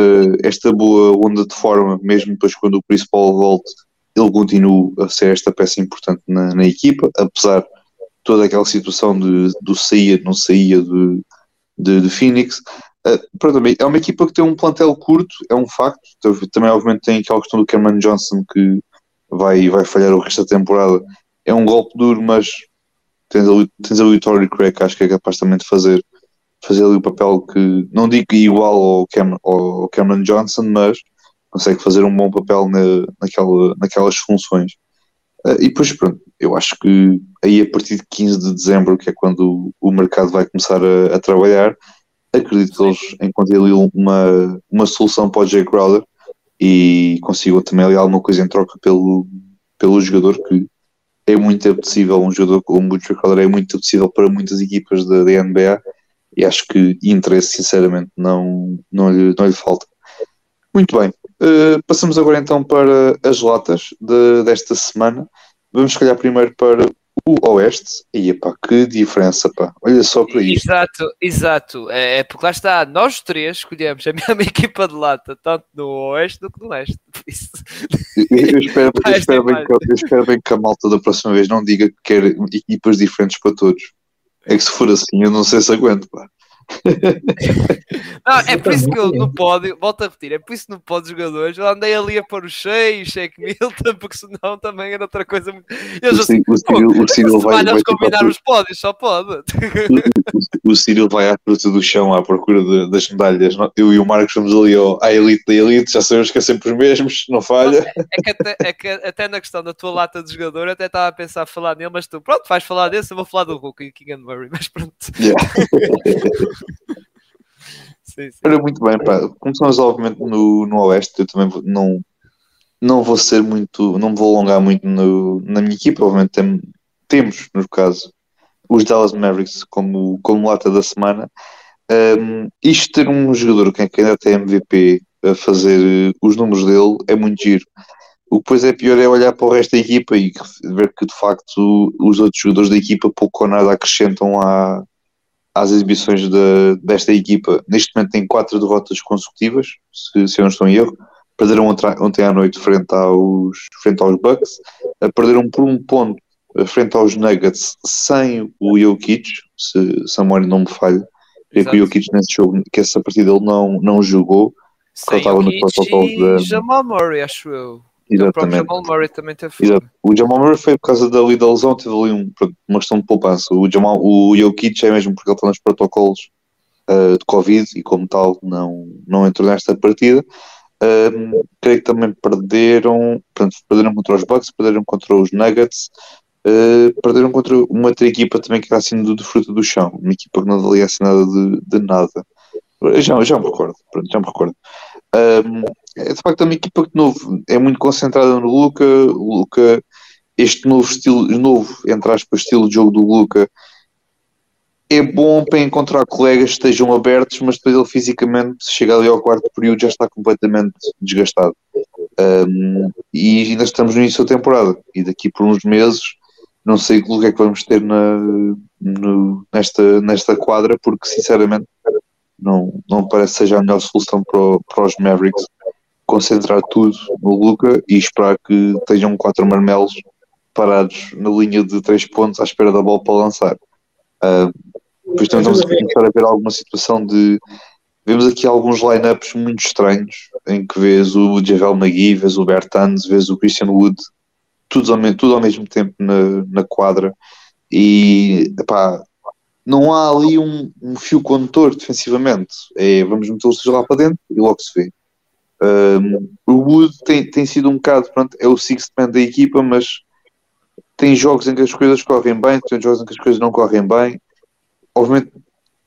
Speaker 1: esta boa onda de forma, mesmo depois quando o Paul volte, ele continua a ser esta peça importante na, na equipa, apesar de toda aquela situação de, do saía, não saía de, de, de Phoenix. Uh, pronto, é uma equipa que tem um plantel curto, é um facto. Também, obviamente, tem aquela questão do Cameron Johnson que vai, vai falhar o resto da temporada. É um golpe duro, mas tens ali, tens ali o Tory Craig, acho que é capaz também de fazer, fazer ali o papel que, não digo igual ao, Cam, ao Cameron Johnson, mas consegue fazer um bom papel na, naquela, naquelas funções. Uh, e depois, pronto, eu acho que aí a partir de 15 de dezembro, que é quando o mercado vai começar a, a trabalhar, acredito que eles encontrem ali uma, uma solução para o Jay Crowder e consigam também ali alguma coisa em troca pelo, pelo jogador que é muito apetecível, um jogador como o Jay Crowder é muito apetecível para muitas equipas da, da NBA e acho que interesse sinceramente não, não, lhe, não lhe falta. Muito bem, uh, passamos agora então para as latas de, desta semana. Vamos calhar primeiro para o Oeste, e pá, que diferença, pá. Olha só para
Speaker 2: isto. Exato, exato. É, é, porque lá está, nós três escolhemos a mesma equipa de lata, tanto no Oeste do que no Leste.
Speaker 1: Eu, eu, espero, eu, espero bem que, eu espero bem que a malta da próxima vez não diga que quer equipas diferentes para todos. É que se for assim, eu não sei se aguento, pá.
Speaker 2: não, é por isso que eu no pódio, volto a repetir, é por isso que no pódio jogadores eu andei ali a pôr o Shea, Shake Milton, porque senão também era outra coisa muito. Eu já sei, o Cyril vai, vai combinar os pódios, só pode.
Speaker 1: O, Cyril vai à fruta do chão à procura de, das medalhas. Eu e o Marcos vamos ali ao, à elite da elite, já sabemos que é sempre os mesmos, não falha.
Speaker 2: É que até, é que até na questão da tua lata de jogador, até estava a pensar a falar nele, mas tu, pronto, vais falar desse, eu vou falar do Hulk e King and Murray, mas pronto. Yeah.
Speaker 1: sim, sim. Olha, muito bem, pá. Começamos obviamente no, no Oeste, eu também não, não vou ser muito, não vou alongar muito no, na minha equipa, obviamente tem, temos, no caso, os Dallas Mavericks como, como lata da semana. Um, isto ter um jogador que ainda tem MVP a fazer os números dele é muito giro. O que depois é pior é olhar para o resto da equipa e ver que de facto os outros jogadores da equipa pouco ou nada acrescentam à, às exibições de, desta equipa. Neste momento tem quatro derrotas consecutivas, se, se eu não estou em erro. Perderam ontem à noite frente aos, frente aos Bucks, perderam por um ponto frente aos Nuggets sem o Jokic, se, memória não me falha. Creio que o Jokic nesse jogo, que essa partida ele não, não jogou,
Speaker 2: porque ele estava no protocolo da. Jamal Murray, acho eu.
Speaker 1: Exatamente.
Speaker 2: O Jamal Murray também teve
Speaker 1: Exato. O Jamal Murray foi por causa da, da lesão, teve ali um, uma questão de poupança. O, Jamal, o Jokic é mesmo porque ele está nos protocolos uh, de Covid e, como tal, não, não entrou nesta partida. Um, creio que também perderam, portanto, perderam contra os Bucks, perderam contra os Nuggets, uh, perderam contra uma outra equipa também que era assim do, do fruto do chão, uma equipa que não valia assim nada de, de nada. Já, já me recordo, pronto, já me recordo. É de facto uma equipa que novo, é muito concentrada no Luca. Luca, este novo estilo, novo, entre aspas, estilo de jogo do Luca é bom para encontrar colegas que estejam abertos, mas depois ele fisicamente, se ali ao quarto período, já está completamente desgastado. Um, e ainda estamos no início da temporada. E daqui por uns meses, não sei o que é que vamos ter na, no, nesta, nesta quadra, porque sinceramente não, não parece que seja a melhor solução para, para os Mavericks concentrar tudo no Luca e esperar que tenham quatro marmelos parados na linha de três pontos à espera da bola para lançar. Uh, depois também estamos a começar a ver alguma situação de. Vemos aqui alguns lineups muito estranhos em que vês o Javel McGee, vês o Bertans, vês o Christian Wood, tudo ao, tudo ao mesmo tempo na, na quadra. E epá, não há ali um, um fio condutor defensivamente. É, vamos meter os lá para dentro e logo se vê. Um, o Wood tem, tem sido um bocado, pronto, é o sixth man da equipa, mas tem jogos em que as coisas correm bem, tem jogos em que as coisas não correm bem. Obviamente,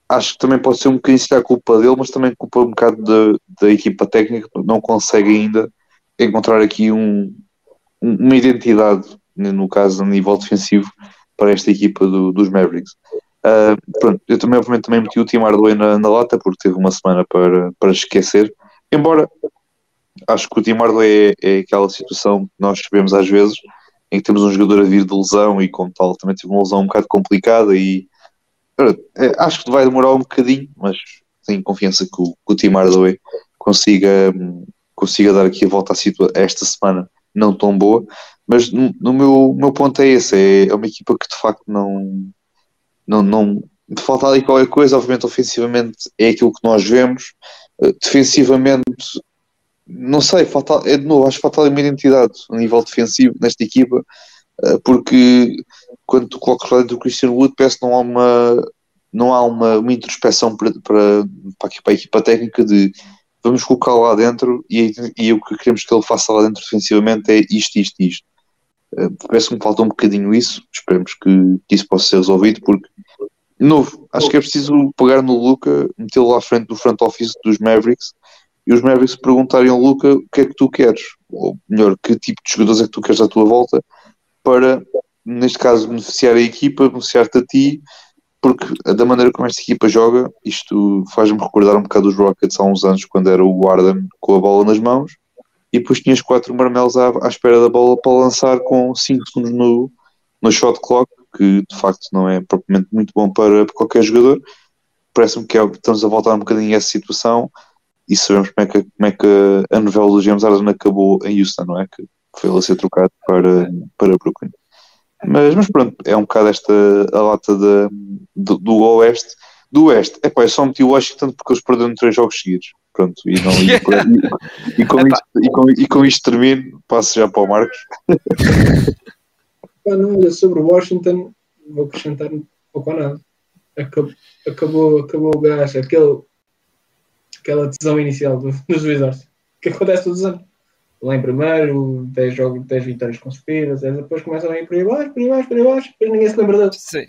Speaker 1: acho que também pode ser um bocadinho a culpa dele, mas também culpa um bocado da, da equipa técnica, não consegue ainda encontrar aqui um, uma identidade, no caso, a nível defensivo, para esta equipa do, dos Mavericks. Uh, pronto, eu também, obviamente, também meti o Tim Hardaway na, na lata, porque teve uma semana para, para esquecer. Embora acho que o Tim Hardaway é, é aquela situação que nós sabemos às vezes, em que temos um jogador a vir de lesão e, como tal, também teve uma lesão um bocado complicada. E é, acho que vai demorar um bocadinho, mas tenho confiança que o, que o Tim Hardaway consiga, consiga dar aqui a volta à situação esta semana não tão boa. Mas no, no meu, meu ponto é esse: é, é uma equipa que de facto não não, não, falta ali qualquer coisa, obviamente ofensivamente é aquilo que nós vemos, uh, defensivamente não sei, falta, é de novo, acho que falta ali uma identidade a nível defensivo nesta equipa, uh, porque quando tu colocas lá dentro do Christian Wood parece que não há uma não há uma, uma introspeção para, para, para, a equipa técnica de vamos colocar lá dentro e, e o que queremos que ele faça lá dentro defensivamente é isto, isto, isto. Uh, parece que me falta um bocadinho isso. Esperemos que, que isso possa ser resolvido, porque, novo, acho que é preciso pegar no Luca, metê-lo à frente do front office dos Mavericks e os Mavericks perguntarem ao Luca o que é que tu queres, ou melhor, que tipo de jogadores é que tu queres à tua volta, para, neste caso, beneficiar a equipa, beneficiar-te a ti porque da maneira como esta equipa joga, isto faz-me recordar um bocado os Rockets há uns anos, quando era o Arden com a bola nas mãos, e depois tinhas quatro marmelos à, à espera da bola para lançar com 5 segundos no, no shot clock, que de facto não é propriamente muito bom para, qualquer jogador. Parece-me que é, estamos a voltar um bocadinho a essa situação e sabemos como é que, como é que a novela do James Harden acabou em Houston, não é? Que foi ele a ser trocado para, para Brooklyn. Mas, mas pronto, é um bocado esta a lata de, do, do Oeste. Do Oeste, é pá, eu só meti o Washington porque eles perderam três jogos seguidos. Pronto, e, não, e, e, e, com, isto, e, com, e com isto termino, passo já para o Marcos.
Speaker 3: não, olha, sobre o Washington, vou acrescentar pouco ou nada. Acabou, acabou, acabou o gás, aquele, aquela tesão inicial do, dos Wizards, que acontece todos os anos lá em primeiro, 10 jogos, 10 vitórias consecutivas, depois começam a ir por aí abaixo, por aí abaixo, por aí abaixo, depois ninguém se lembra deles.
Speaker 2: Sim.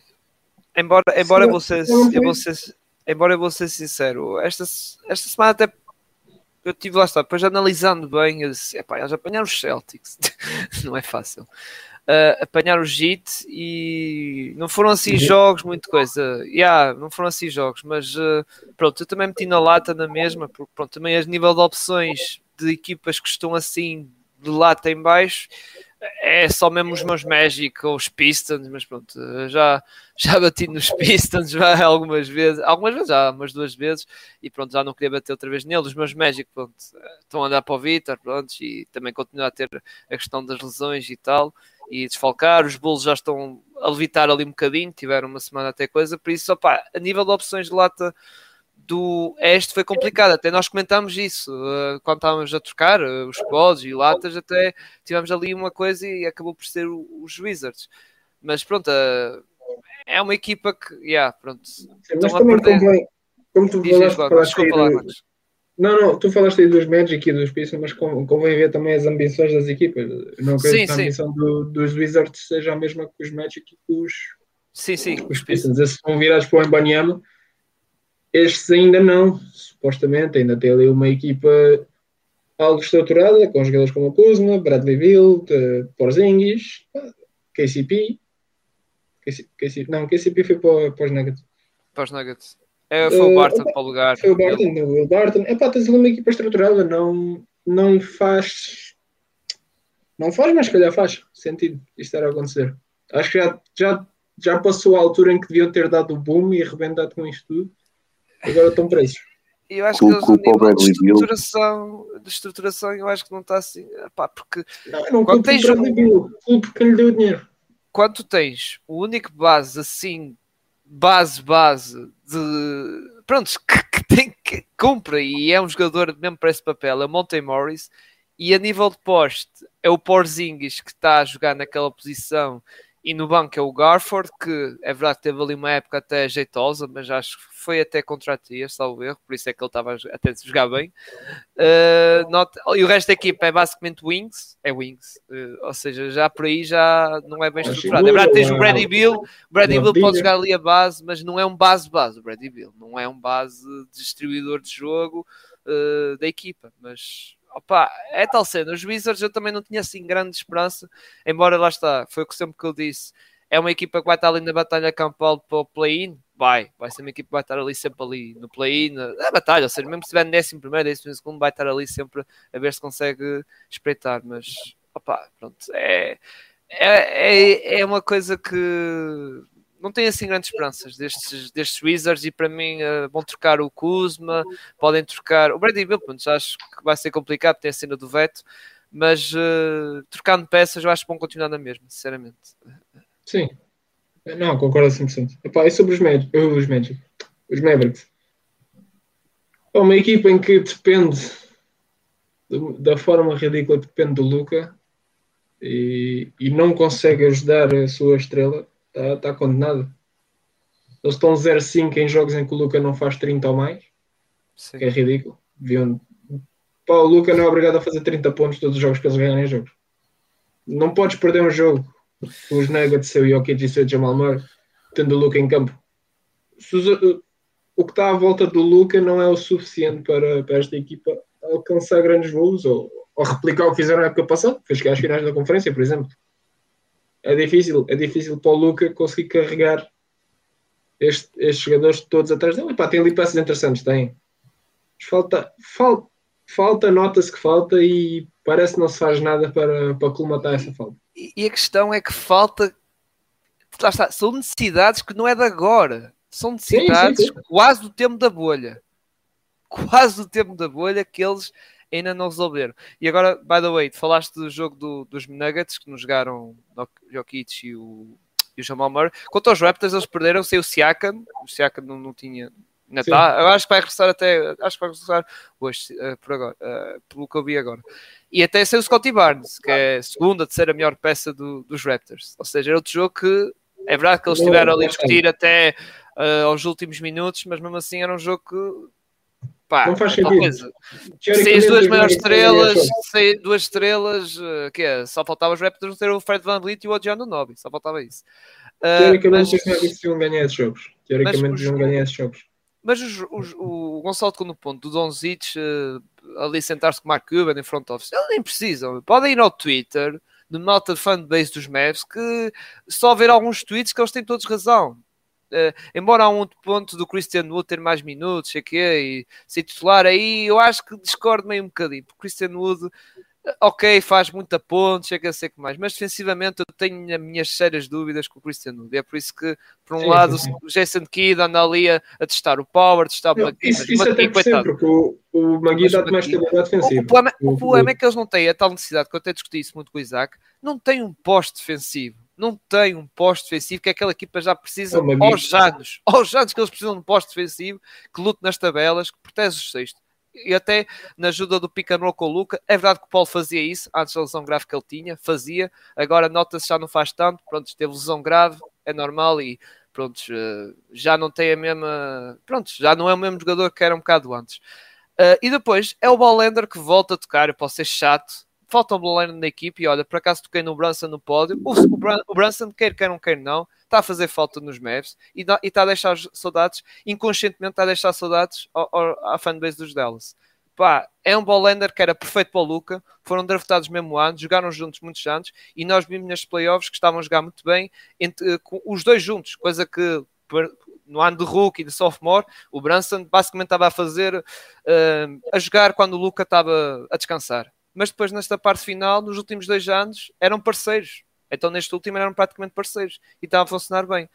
Speaker 2: Embora, embora, Sim, eu, vou ser, eu, vou ser, embora eu vou ser sincero, esta, esta semana até eu tive lá está, depois analisando bem, eu disse, epá, eles apanharam os Celtics, não é fácil. Uh, apanhar o JIT e não foram assim uhum. jogos, muito coisa. Yeah, não foram assim jogos, mas uh, pronto, eu também meti na lata na mesma, porque pronto, também a nível de opções de equipas que estão assim de lata em baixo é só mesmo os meus Magic ou os Pistons, mas pronto, já, já bati nos Pistons já algumas vezes, algumas vezes já, umas duas vezes, e pronto, já não queria bater outra vez neles. Os meus Magic, pronto, estão a andar para o Vitor, pronto, e também continuo a ter a questão das lesões e tal, e desfalcar. Os Bulls já estão a levitar ali um bocadinho, tiveram uma semana até coisa, por isso, opá, a nível de opções de lata do Este foi complicado, até nós comentámos isso uh, quando estávamos a trocar uh, os pods e latas, até tivemos ali uma coisa e acabou por ser os Wizards. Mas pronto, uh, é uma equipa que, yeah, pronto,
Speaker 3: Sim, mas também convém, como tu do... Não, não, tu falaste aí dos Magic e dos Pistons, mas convém ver também as ambições das equipas. Não quero que a ambição do, dos Wizards seja a mesma que os Magic e os,
Speaker 2: sim, sim.
Speaker 3: os Pistons. Esses vão virados para o Embanyama estes ainda não, supostamente, ainda tem ali uma equipa algo estruturada, com jogadores como o Kuzma, Bradley Bill, Porzingis, KCP. KCP, não, KCP foi para, para os Nuggets.
Speaker 2: Para os Nuggets. É, foi o Barton uh, para o lugar.
Speaker 3: Foi o Barton, ele... o Barton. É pá, tens ali uma equipa estruturada, não, não faz. Não faz, mas se calhar faz sentido isto era a acontecer. Acho que já, já, já passou a altura em que deviam ter dado o boom e arrebentado com isto tudo agora estão presos.
Speaker 2: Eu acho que eles, a nível de estruturação, de estruturação, eu acho que não está assim. Pá, porque
Speaker 3: não, não quando tens um, porque lhe deu dinheiro.
Speaker 2: Quando tens o único base assim, base, base de pronto, que, que tem que cumpre e é um jogador mesmo para esse papel, é o Monte Morris, e a nível de poste é o Porzingis que está a jogar naquela posição e no banco é o Garford, que é verdade que teve ali uma época até jeitosa, mas acho que foi até contra a tia, salvo erro, por isso é que ele estava até a jogar bem. Uh, not, e o resto da equipa é basicamente Wings, é Wings, uh, ou seja, já por aí já não é bem estruturado. É verdade que tens o Brady Bill, o Brady Bill pode jogar ali a base, mas não é um base-base, o Brady Bill, não é um base distribuidor de jogo uh, da equipa, mas opa, é tal cena. Os Wizards eu também não tinha assim grande esperança, embora lá está, foi o que sempre que eu disse. É uma equipa que vai estar ali na batalha campal para o play-in, vai, vai ser uma equipa que vai estar ali sempre ali no play-in, na batalha, ou seja, mesmo se estiver décimo primeiro, décimo segundo, vai estar ali sempre a ver se consegue espreitar, mas opa, pronto, é, é, é, é uma coisa que não tenho assim grandes esperanças destes, destes Wizards e para mim uh, vão trocar o Kuzma, podem trocar o Brady Bill, pronto, acho que vai ser complicado, tem a cena do veto, mas uh, trocando peças eu acho que vão continuar na mesma, sinceramente.
Speaker 3: Sim. Não, concordo 100%. Epá, e sobre os Magic, os, Magic, os Mavericks? É uma equipa em que depende da forma ridícula depende do Luca e, e não consegue ajudar a sua estrela, está tá condenado. Eles estão 0-5 em jogos em que o Luca não faz 30 ou mais, Sim. que é ridículo. Deviam... Pá, o Luca não é obrigado a fazer 30 pontos todos os jogos que eles ganham em jogos. Não podes perder um jogo com os Nuggets, seu Jokic e seu Jamal Murray, tendo o Luca em campo. O que está à volta do Luca não é o suficiente para, para esta equipa alcançar grandes voos ou, ou replicar o que fizeram na época passada, que chegar às finais da conferência, por exemplo. É difícil, é difícil para o Luca conseguir carregar este, estes jogadores todos atrás dele. E pá, tem ali peças interessantes, tem. Mas falta, falta, falta nota-se que falta e parece que não se faz nada para, para colmatar essa falta.
Speaker 2: E a questão é que falta. Lá está, são necessidades que não é de agora. São necessidades sim, sim, sim. quase do tempo da bolha. Quase do tempo da bolha que eles ainda não resolveram. E agora, by the way, falaste do jogo do, dos Nuggets que nos jogaram o Jokic e o, e o Jamal Murray. Quanto aos Raptors, eles perderam sem o Siakam. O Siakam não, não tinha. Ainda tá. Eu acho que vai regressar até. Acho que vai regressar hoje, uh, por agora, uh, pelo que eu vi agora. E até sem o Scottie Barnes, que é a segunda, terceira melhor peça do, dos Raptors. Ou seja, é outro jogo que é verdade que eles estiveram ali a discutir até uh, aos últimos minutos, mas mesmo assim era um jogo que Pá,
Speaker 3: não faz sentido.
Speaker 2: Sem as duas maiores estrelas, sem duas estrelas, uh, que é, só faltava os Raptors ter o Fred Van Vliet e o Adriano Nobby, só faltava isso.
Speaker 3: Uh, Teoricamente, mas, os deviam ganhar esses jogos. Teoricamente, deviam ganhar esses jogos.
Speaker 2: Mas os, os, o Gonçalo tocou no ponto do Donzic uh, ali sentar-se com o Mark Cuban em front office. Eles nem precisam. Podem ir ao Twitter, no nota de fanbase dos Mavs, que só ver alguns tweets que eles têm todos razão. Uh, embora há um ponto do Christian Wood ter mais minutos, sei que e ser titular aí, eu acho que discordo meio um bocadinho, porque Christian Wood, ok, faz muita ponte, sei que sei que mais, mas defensivamente eu tenho as minhas sérias dúvidas com o Christian Wood. É por isso que, por um sim, lado, sim. o Jason Kidd anda ali a, a, testar o power, testar o
Speaker 3: McGee. Isso, isso até coitado. porque o, o McGee dá mais estabilidade defensiva.
Speaker 2: O, problema, o, o problema é que eles não têm a tal necessidade, que eu até discuti isso muito com o Isaac, não tem um poste defensivo não tem um posto defensivo que aquela equipa já precisa é aos anos, aos anos que eles precisam de um posto defensivo que lute nas tabelas, que protege os sextos. E até na ajuda do roll com o Luca, é verdade que o Paulo fazia isso antes da lesão grave que ele tinha, fazia, agora nota-se já não faz tanto, pronto, teve lesão grave, é normal e pronto, eh, já não tem a mesma, pronto, já não é o mesmo jogador que era um bocado antes. Uh, e depois é o Ballender que volta a tocar, eu posso ser chato, falta um Blue na equipe e olha, por acaso toquei no Brunson no pódio. O, o, quer quer não quer não, está a fazer falta nos Mavs e, está a deixar saudades, inconscientemente está a deixar saudades ao, ao, à fanbase dos Dallas. Pá, é um ballender que era perfeito para o Luca, foram draftados mesmo ano, jogaram juntos muitos anos e nós vimos nas playoffs que estavam a jogar muito bem entre, com os dois juntos, coisa que no ano de rookie e de sophomore, o Brunson basicamente estava a fazer, uh, a jogar quando o Luca estava a descansar mas depois nesta parte final, nos últimos dois anos, eram parceiros. Então neste último eram praticamente parceiros e estava a funcionar bem.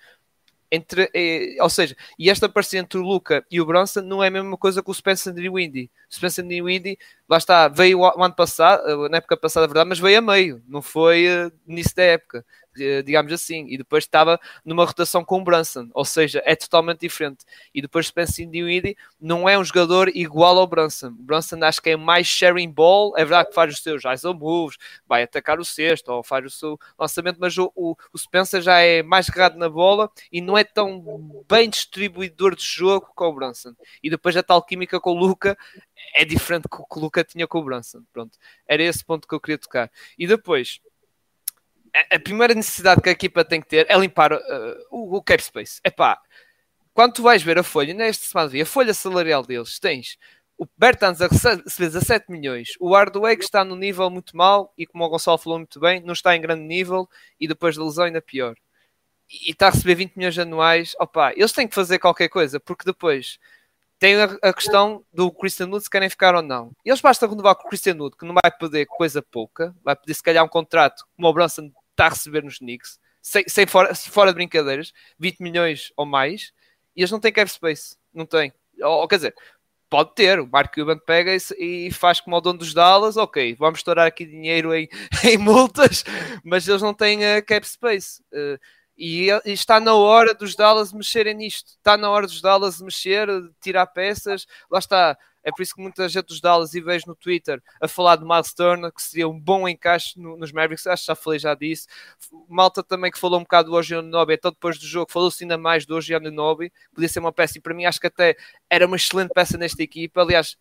Speaker 2: Entre, eh, ou seja, e esta parceria entre o Luca e o Bronson não é a mesma coisa que o Spencer e o Windy. O Spencer e o Windy, lá está, veio o ano passado, na época passada, verdade, mas veio a meio, não foi uh, nisso da época. Eh, digamos assim, e depois estava numa rotação com o Brunson, ou seja, é totalmente diferente. E depois Spencer Dinwiddie não é um jogador igual ao Brunson. O Brunson acho que é mais sharing ball, é verdade que faz os seus ISO moves, vai atacar o sexto ou faz o seu lançamento, mas o, o, o Spencer já é mais agarrado na bola e não é tão bem distribuidor de jogo como o Brunson. E depois a tal química com o Luca é diferente do que o Luca tinha com o Brunson. Pronto, era esse ponto que eu queria tocar. E depois a, primeira necessidade que a equipa tem que ter é limpar uh, o, o cap space. É pá, quando tu vais ver a folha, neste semana a folha salarial deles, tens o Bertans a receber 17 milhões, o Hardway que está no nível muito mal e como o Gonçalo falou muito bem, não está em grande nível e depois da lesão ainda pior. E está a receber 20 milhões anuais, opá, eles têm que fazer qualquer coisa, porque depois tem a, a, questão do Christian Wood se querem ficar ou não. Eles basta renovar com o Christian Wood, que não vai pedir coisa pouca, vai pedir se calhar um contrato como o Bronson está a receber nos Knicks, sem, sem fora, fora de brincadeiras, 20 milhões ou mais, e eles não têm cap space, não têm. Ou, quer dizer, pode ter, o Mark Cuban pega e, faz como o dono dos Dallas, ok, vamos estourar aqui dinheiro em, em multas, mas eles não têm uh, cap space. Uh, E, e, está na hora dos Dallas mexerem nisto. Está na hora dos Dallas mexer, tirar peças. Lá está. É por isso que muita gente dos Dallas e vejo no Twitter a falar de Miles Turner, que seria um bom encaixe no, nos Mavericks. Acho que já falei já disso. Malta também que falou um bocado do Oji Anunobi, então depois do jogo falou-se ainda mais do Oji Anunobi. Podia ser uma peça e para mim acho que até era uma excelente peça nesta equipa. Aliás,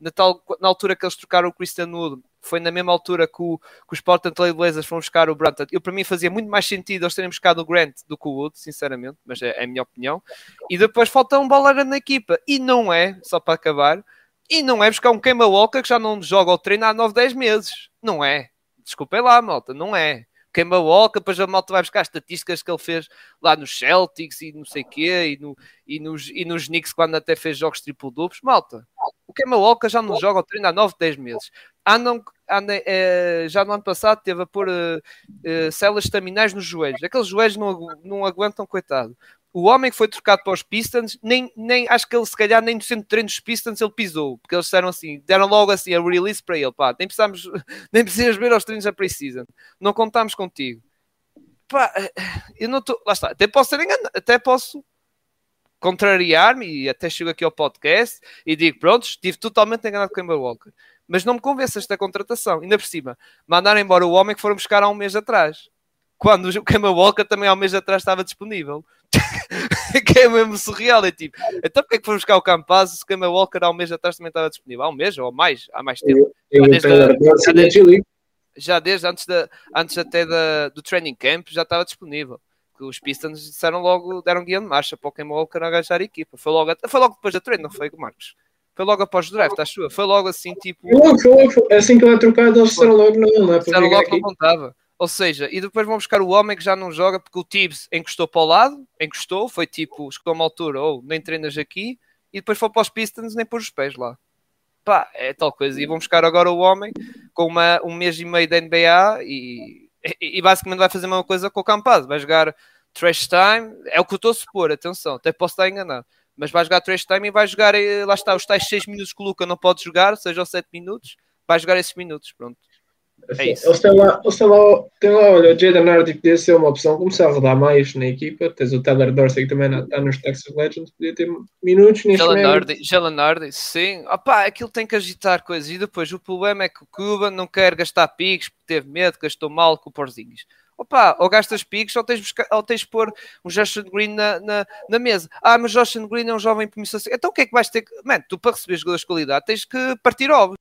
Speaker 2: na, tal, na altura que eles trocaram o Christian Wood, foi na mesma altura que, o, que os Portland Trail Blazers foram buscar o Brunton. Eu, para mim, fazia muito mais sentido eles terem buscado o Grant do que o Wood, sinceramente, mas é, é a minha opinião. E depois falta um baleira na equipa. E não é, só para acabar, e não é buscar um Kemba Walker que já não joga ou treina há 9, 10 meses. Não é. Desculpem lá, malta, não é. Kemba Walker, depois a malta vai buscar as estatísticas que ele fez lá nos Celtics e não sei quê, e, no, e, nos, e nos Knicks quando até fez jogos triplo-duplos. Malta, o Kemba Walker já não joga ou treina há 9, 10 meses. Andam, andam é, já no ano passado teve a pôr uh, uh, células estaminais nos joelhos. Aqueles joelhos não, não aguentam, coitado o homem que foi trocado para os Pistons, nem, nem acho que ele se calhar nem no centro de treino dos Pistons ele pisou, porque eles disseram assim, deram logo assim a release para ele, pá, nem precisamos, nem precisas ver aos treinos da Precision, não contamos contigo. Pá, eu não estou, lá está, até posso ser enganado, até posso contrariar-me e até chego aqui ao podcast e digo, pronto, estive totalmente enganado com o Kemba Walker. Mas não me convence esta contratação. Ainda por cima, mandaram embora o homem que foram buscar há um mês atrás. Quando o Kemba Walker também há um mês atrás estava disponível. que é mesmo surreal. É tipo, então porque é que fomos buscar o Campaz se o Kemba Walker há um mês atrás também estava disponível? Há um mês ou mais? Há mais tempo.
Speaker 3: Eu, eu
Speaker 2: já, desde já, desde, já desde antes, da, antes até da, do training camp já estava disponível. Que os Pistons disseram logo, deram guia de marcha para o Kemba Walker agajar a equipa. Foi logo, foi logo depois da treino, não foi, Marcos? Foi logo após o draft, acho Foi logo assim, tipo.
Speaker 3: Foi logo, foi logo. Assim que ele é trocado, eles disseram logo, não, não é para
Speaker 2: logo não contava. Ou seja, e depois vão buscar o homem que já não joga porque o Tibbs encostou para o lado, encostou, foi tipo, chegou a uma altura, ou oh, nem treinas aqui, e depois foi para os Pistons nem pôs os pés lá. Pá, é tal coisa. E vão buscar agora o homem com uma, um mês e meio da NBA e, e, e basicamente vai fazer a mesma coisa com o Campaz. Vai jogar trash time, é o que eu estou a supor, atenção, até posso estar enganado. Mas vai jogar trash time e vai jogar, eh, lá está, os tais 6 minutos que o Luca não pode jogar, seja os 7 minutos, vai jogar esses minutos, pronto.
Speaker 3: É isso. Eles têm lá, têm lá, têm lá olha, o Jaden Hardy podia ser uma opção, começar a rodar mais na equipa. Tens o Taylor Dorsey que também está nos Texas Legends, podia ter minutos neste
Speaker 2: Jalen Hardy, sim. Opa, aquilo tem que agitar coisas. E depois o problema é que o Cuba não quer gastar piques porque teve medo, gastou mal com o Porzingis. Opa, ou gastas piques ou tens, buscar, ou tens de pôr um Justin Green na, na, na, mesa. Ah, mas Justin Green é um jovem promissor. Então o que é que vais ter que. Mano, tu para receber jogadores de qualidade tens que partir ovos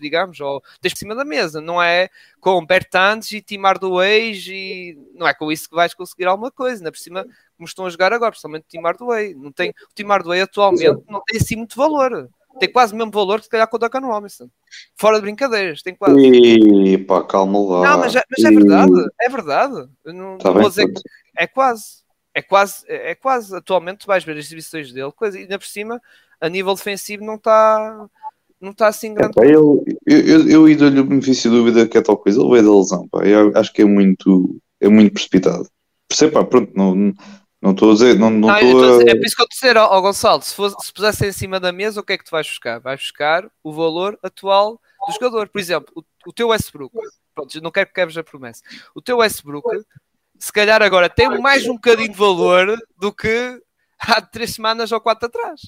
Speaker 2: digamos, ou tens por cima da mesa, não é com Bertantes e Timar do Ex e não é com isso que vais conseguir alguma coisa, ainda por cima, como estão a jogar agora, principalmente o Timar do. Não tem, o Timar do Ex atualmente não tem assim muito valor. Tem quase o mesmo valor que se calhar com o Duncan Robinson. Fora de brincadeiras, tem quase.
Speaker 1: E pá, calma lá.
Speaker 2: Não, mas, é, mas é verdade, é verdade. não, tá não vou dizer que é quase. É quase, é quase. Atualmente tu vais ver as exibições dele, coisa, e ainda por cima, a nível defensivo, não está não está assim grande.
Speaker 1: É, pá, eu, eu, eu, eu dou-lhe o benefício de dúvida que é tal coisa, ele veio da lesão, pá, eu acho que é muito, é muito precipitado. Percebe, pá, pronto, não, não estou a dizer, não, não, não
Speaker 2: a... É por isso que eu te dizer, ó, Gonçalo, se, fosse, se pusesse em cima da mesa, o que é que tu vais buscar? Vais buscar o valor atual do jogador. Por exemplo, o, o teu Westbrook, pronto, não quero que quebres a promessa. O teu Westbrook, se calhar agora tem mais um bocadinho de valor do que há três semanas ou quatro atrás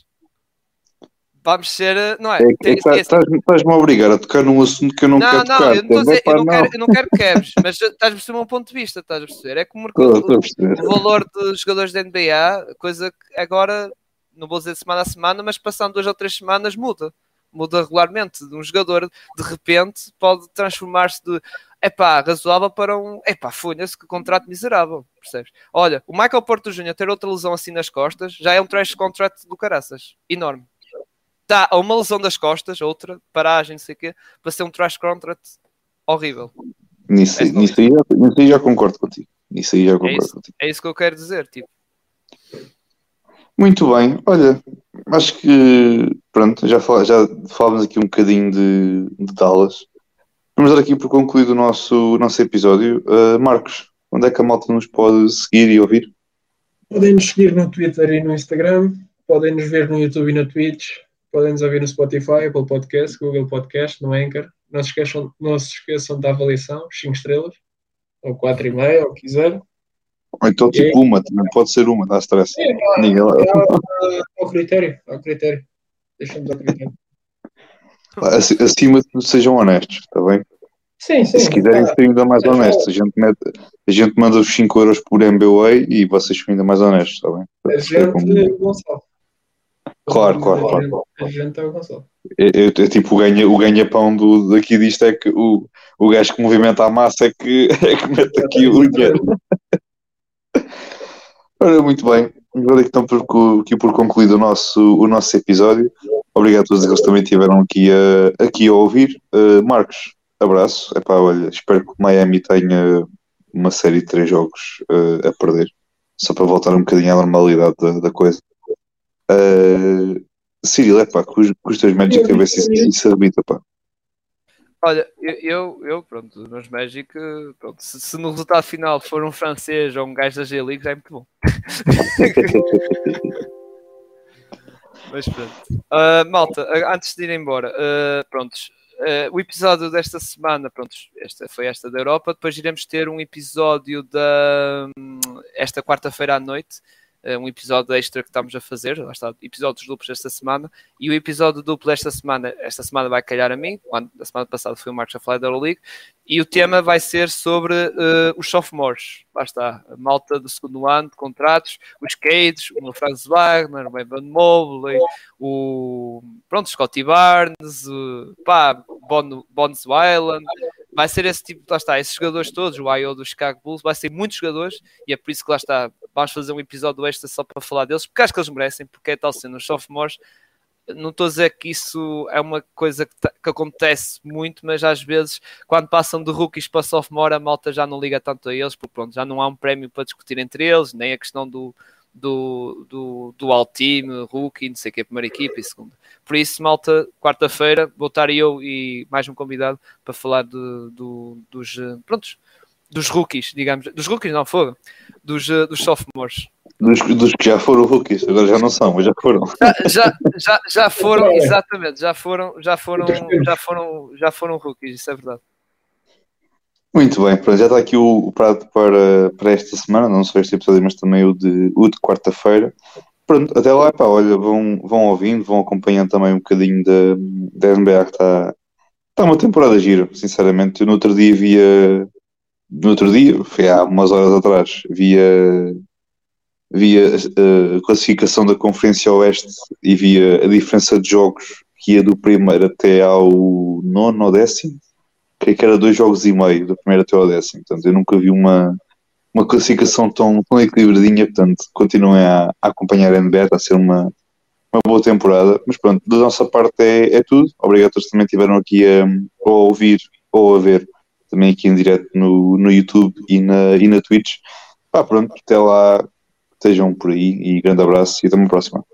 Speaker 2: vamos ser, eh, não é?
Speaker 1: é, é Estás-me a obrigar a tocar num assunto que eu não, não quero não, tocar. Eu
Speaker 2: não, dizer, eu, não quero, eu não quero que quebres, mas estás a perceber um ponto de vista, estás a perceber? É como o, o, valor dos jogadores da NBA, coisa que agora, não vou dizer semana a semana, mas passando duas ou três semanas muda. Muda regularmente. Um jogador, de repente, pode transformar-se de epá, razoável para um epá, folha-se que contrato miserável, percebes? Olha, o Michael Porto Júnior ter outra lesão assim nas costas já é um trash contract do caraças, enorme está a uma lesão das costas, outra, paragem, não sei o quê, para ser um trash contract horrível.
Speaker 1: Nisso, é nisso, aí, já, nisso aí já concordo contigo. Nisso aí já é concordo
Speaker 2: é isso,
Speaker 1: contigo.
Speaker 2: É isso que eu quero dizer, tipo.
Speaker 1: Muito bem, olha, acho que pronto, já, fal, já falamos aqui um bocadinho de, de Dallas. Vamos dar aqui por concluído o nosso, nosso episódio. Uh, Marcos, onde é que a malta nos pode seguir e ouvir?
Speaker 3: Podem nos seguir no Twitter e no Instagram, podem nos ver no YouTube e na Twitch, podem nos ouvir no Spotify, Apple Podcast, Google Podcast, no Anchor. Não se esqueçam, não se esqueçam da avaliação, 5 estrelas, ou 4,5, ou quiser.
Speaker 1: Ou então tipo uma, também pode ser uma, dá stress.
Speaker 3: É,
Speaker 1: Ninguém lá.
Speaker 3: é, ao critério, ao critério. Deixa-nos ao critério.
Speaker 1: Ac- Acima de tudo, sejam honestos, está bem?
Speaker 3: Sim, sim.
Speaker 1: Se quiserem
Speaker 3: tá.
Speaker 1: ser ainda mais honestos, a gente, mete, a gente manda os 5 euros por MBWay e vocês são ainda mais honestos, está bem?
Speaker 3: A
Speaker 1: É
Speaker 3: gente, Gonçalo.
Speaker 1: Claro, claro, claro, claro.
Speaker 3: É o.
Speaker 1: É, tipo o ganha- o ganha-pão do, daqui disto é que o, o gajo que movimenta a massa é que, é que mete aqui o dinheiro. Ora, muito bem. Agora que estão por, aqui por concluído o nosso, o nosso episódio. Obrigado a todos aqueles que também estiveram aqui a, aqui a ouvir. Uh, Marcos, abraço. Epá, olha, espero que o Miami tenha uma série de três jogos uh, a perder. Só para voltar um bocadinho à normalidade da, da coisa. Uh, Cyril, é pá, com os, com os teus Magic a ver se isso, arrebita, pá.
Speaker 2: Olha, eu, eu, pronto, os meus Magic, pronto, se, se no resultado final for um francês ou um gajo da G-League, já é muito bom. Mas pronto. Ah, malta, ah, antes de ir embora, ah, prontos, ah, o episódio desta semana, prontos, esta foi esta da Europa, depois iremos ter um episódio da hum, esta quarta-feira à noite, ah, um episódio extra que estamos a fazer, lá está, episódios duplos esta semana, e o episódio duplo esta semana, esta semana vai calhar a mim, quando, a semana passada foi o Marcos a falar da Euroleague, e o tema vai ser sobre eh, os sophomores. Lá está, a malta do segundo ano de contratos, os Cades, o Franz Wagner, o Evan Mobley, o pronto, Scotty Barnes, o, pá, bon, Bones Island. Vai ser esse tipo, lá está, esses jogadores todos, o IO do Chicago Bulls, vai ser muitos jogadores e é por isso que lá está, vamos fazer um episódio extra só para falar deles, porque acho que eles merecem, porque é tal sendo os sophomores não estou a dizer que isso é uma coisa que, que acontece muito, mas às vezes, quando passam de rookies para sophomore, a malta já não liga tanto a eles, porque pronto, já não há um prémio para discutir entre eles, nem a questão do, do, do, do all team, rookie, não sei o que, primeira equipa e segunda. Por isso, malta, quarta-feira, vou estar eu e mais um convidado para falar de, do, dos, eh, prontos, dos rookies, digamos, dos rookies não foram, dos, eh, dos sophomores.
Speaker 1: Dos, dos que já foram rookies, agora já não são, mas já foram.
Speaker 2: já, já, já foram, exatamente, já foram, já foram, já foram, já foram rookies, isso é verdade.
Speaker 1: Muito bem, já está aqui o, prato para, para esta semana, não só este episódio, mas também o de, o de quarta-feira. Pronto, até lá, pá, olha, vão, vão ouvindo, vão acompanhando também um bocadinho da, da NBA que está, está uma temporada gira, sinceramente. Eu no outro dia via, no outro dia, foi há umas horas atrás, via, via eh, a classificação da Conferência Oeste e via a diferença de jogos que ia do primeiro até ao nono ou décimo que era dois jogos e meio, do primeiro até ao décimo. Portanto, eu nunca vi uma, uma classificação tão, tão equilibradinha. Portanto, continuem a, a acompanhar a NBA, a ser uma, uma boa temporada. Mas pronto, da nossa parte é, é tudo. Obrigado a todos que também estiveram aqui a, a ouvir ou a ver, também aqui em direto no, no YouTube e na, e na Twitch. Pá, pronto, até lá, estejam por aí e grande abraço e até uma próxima.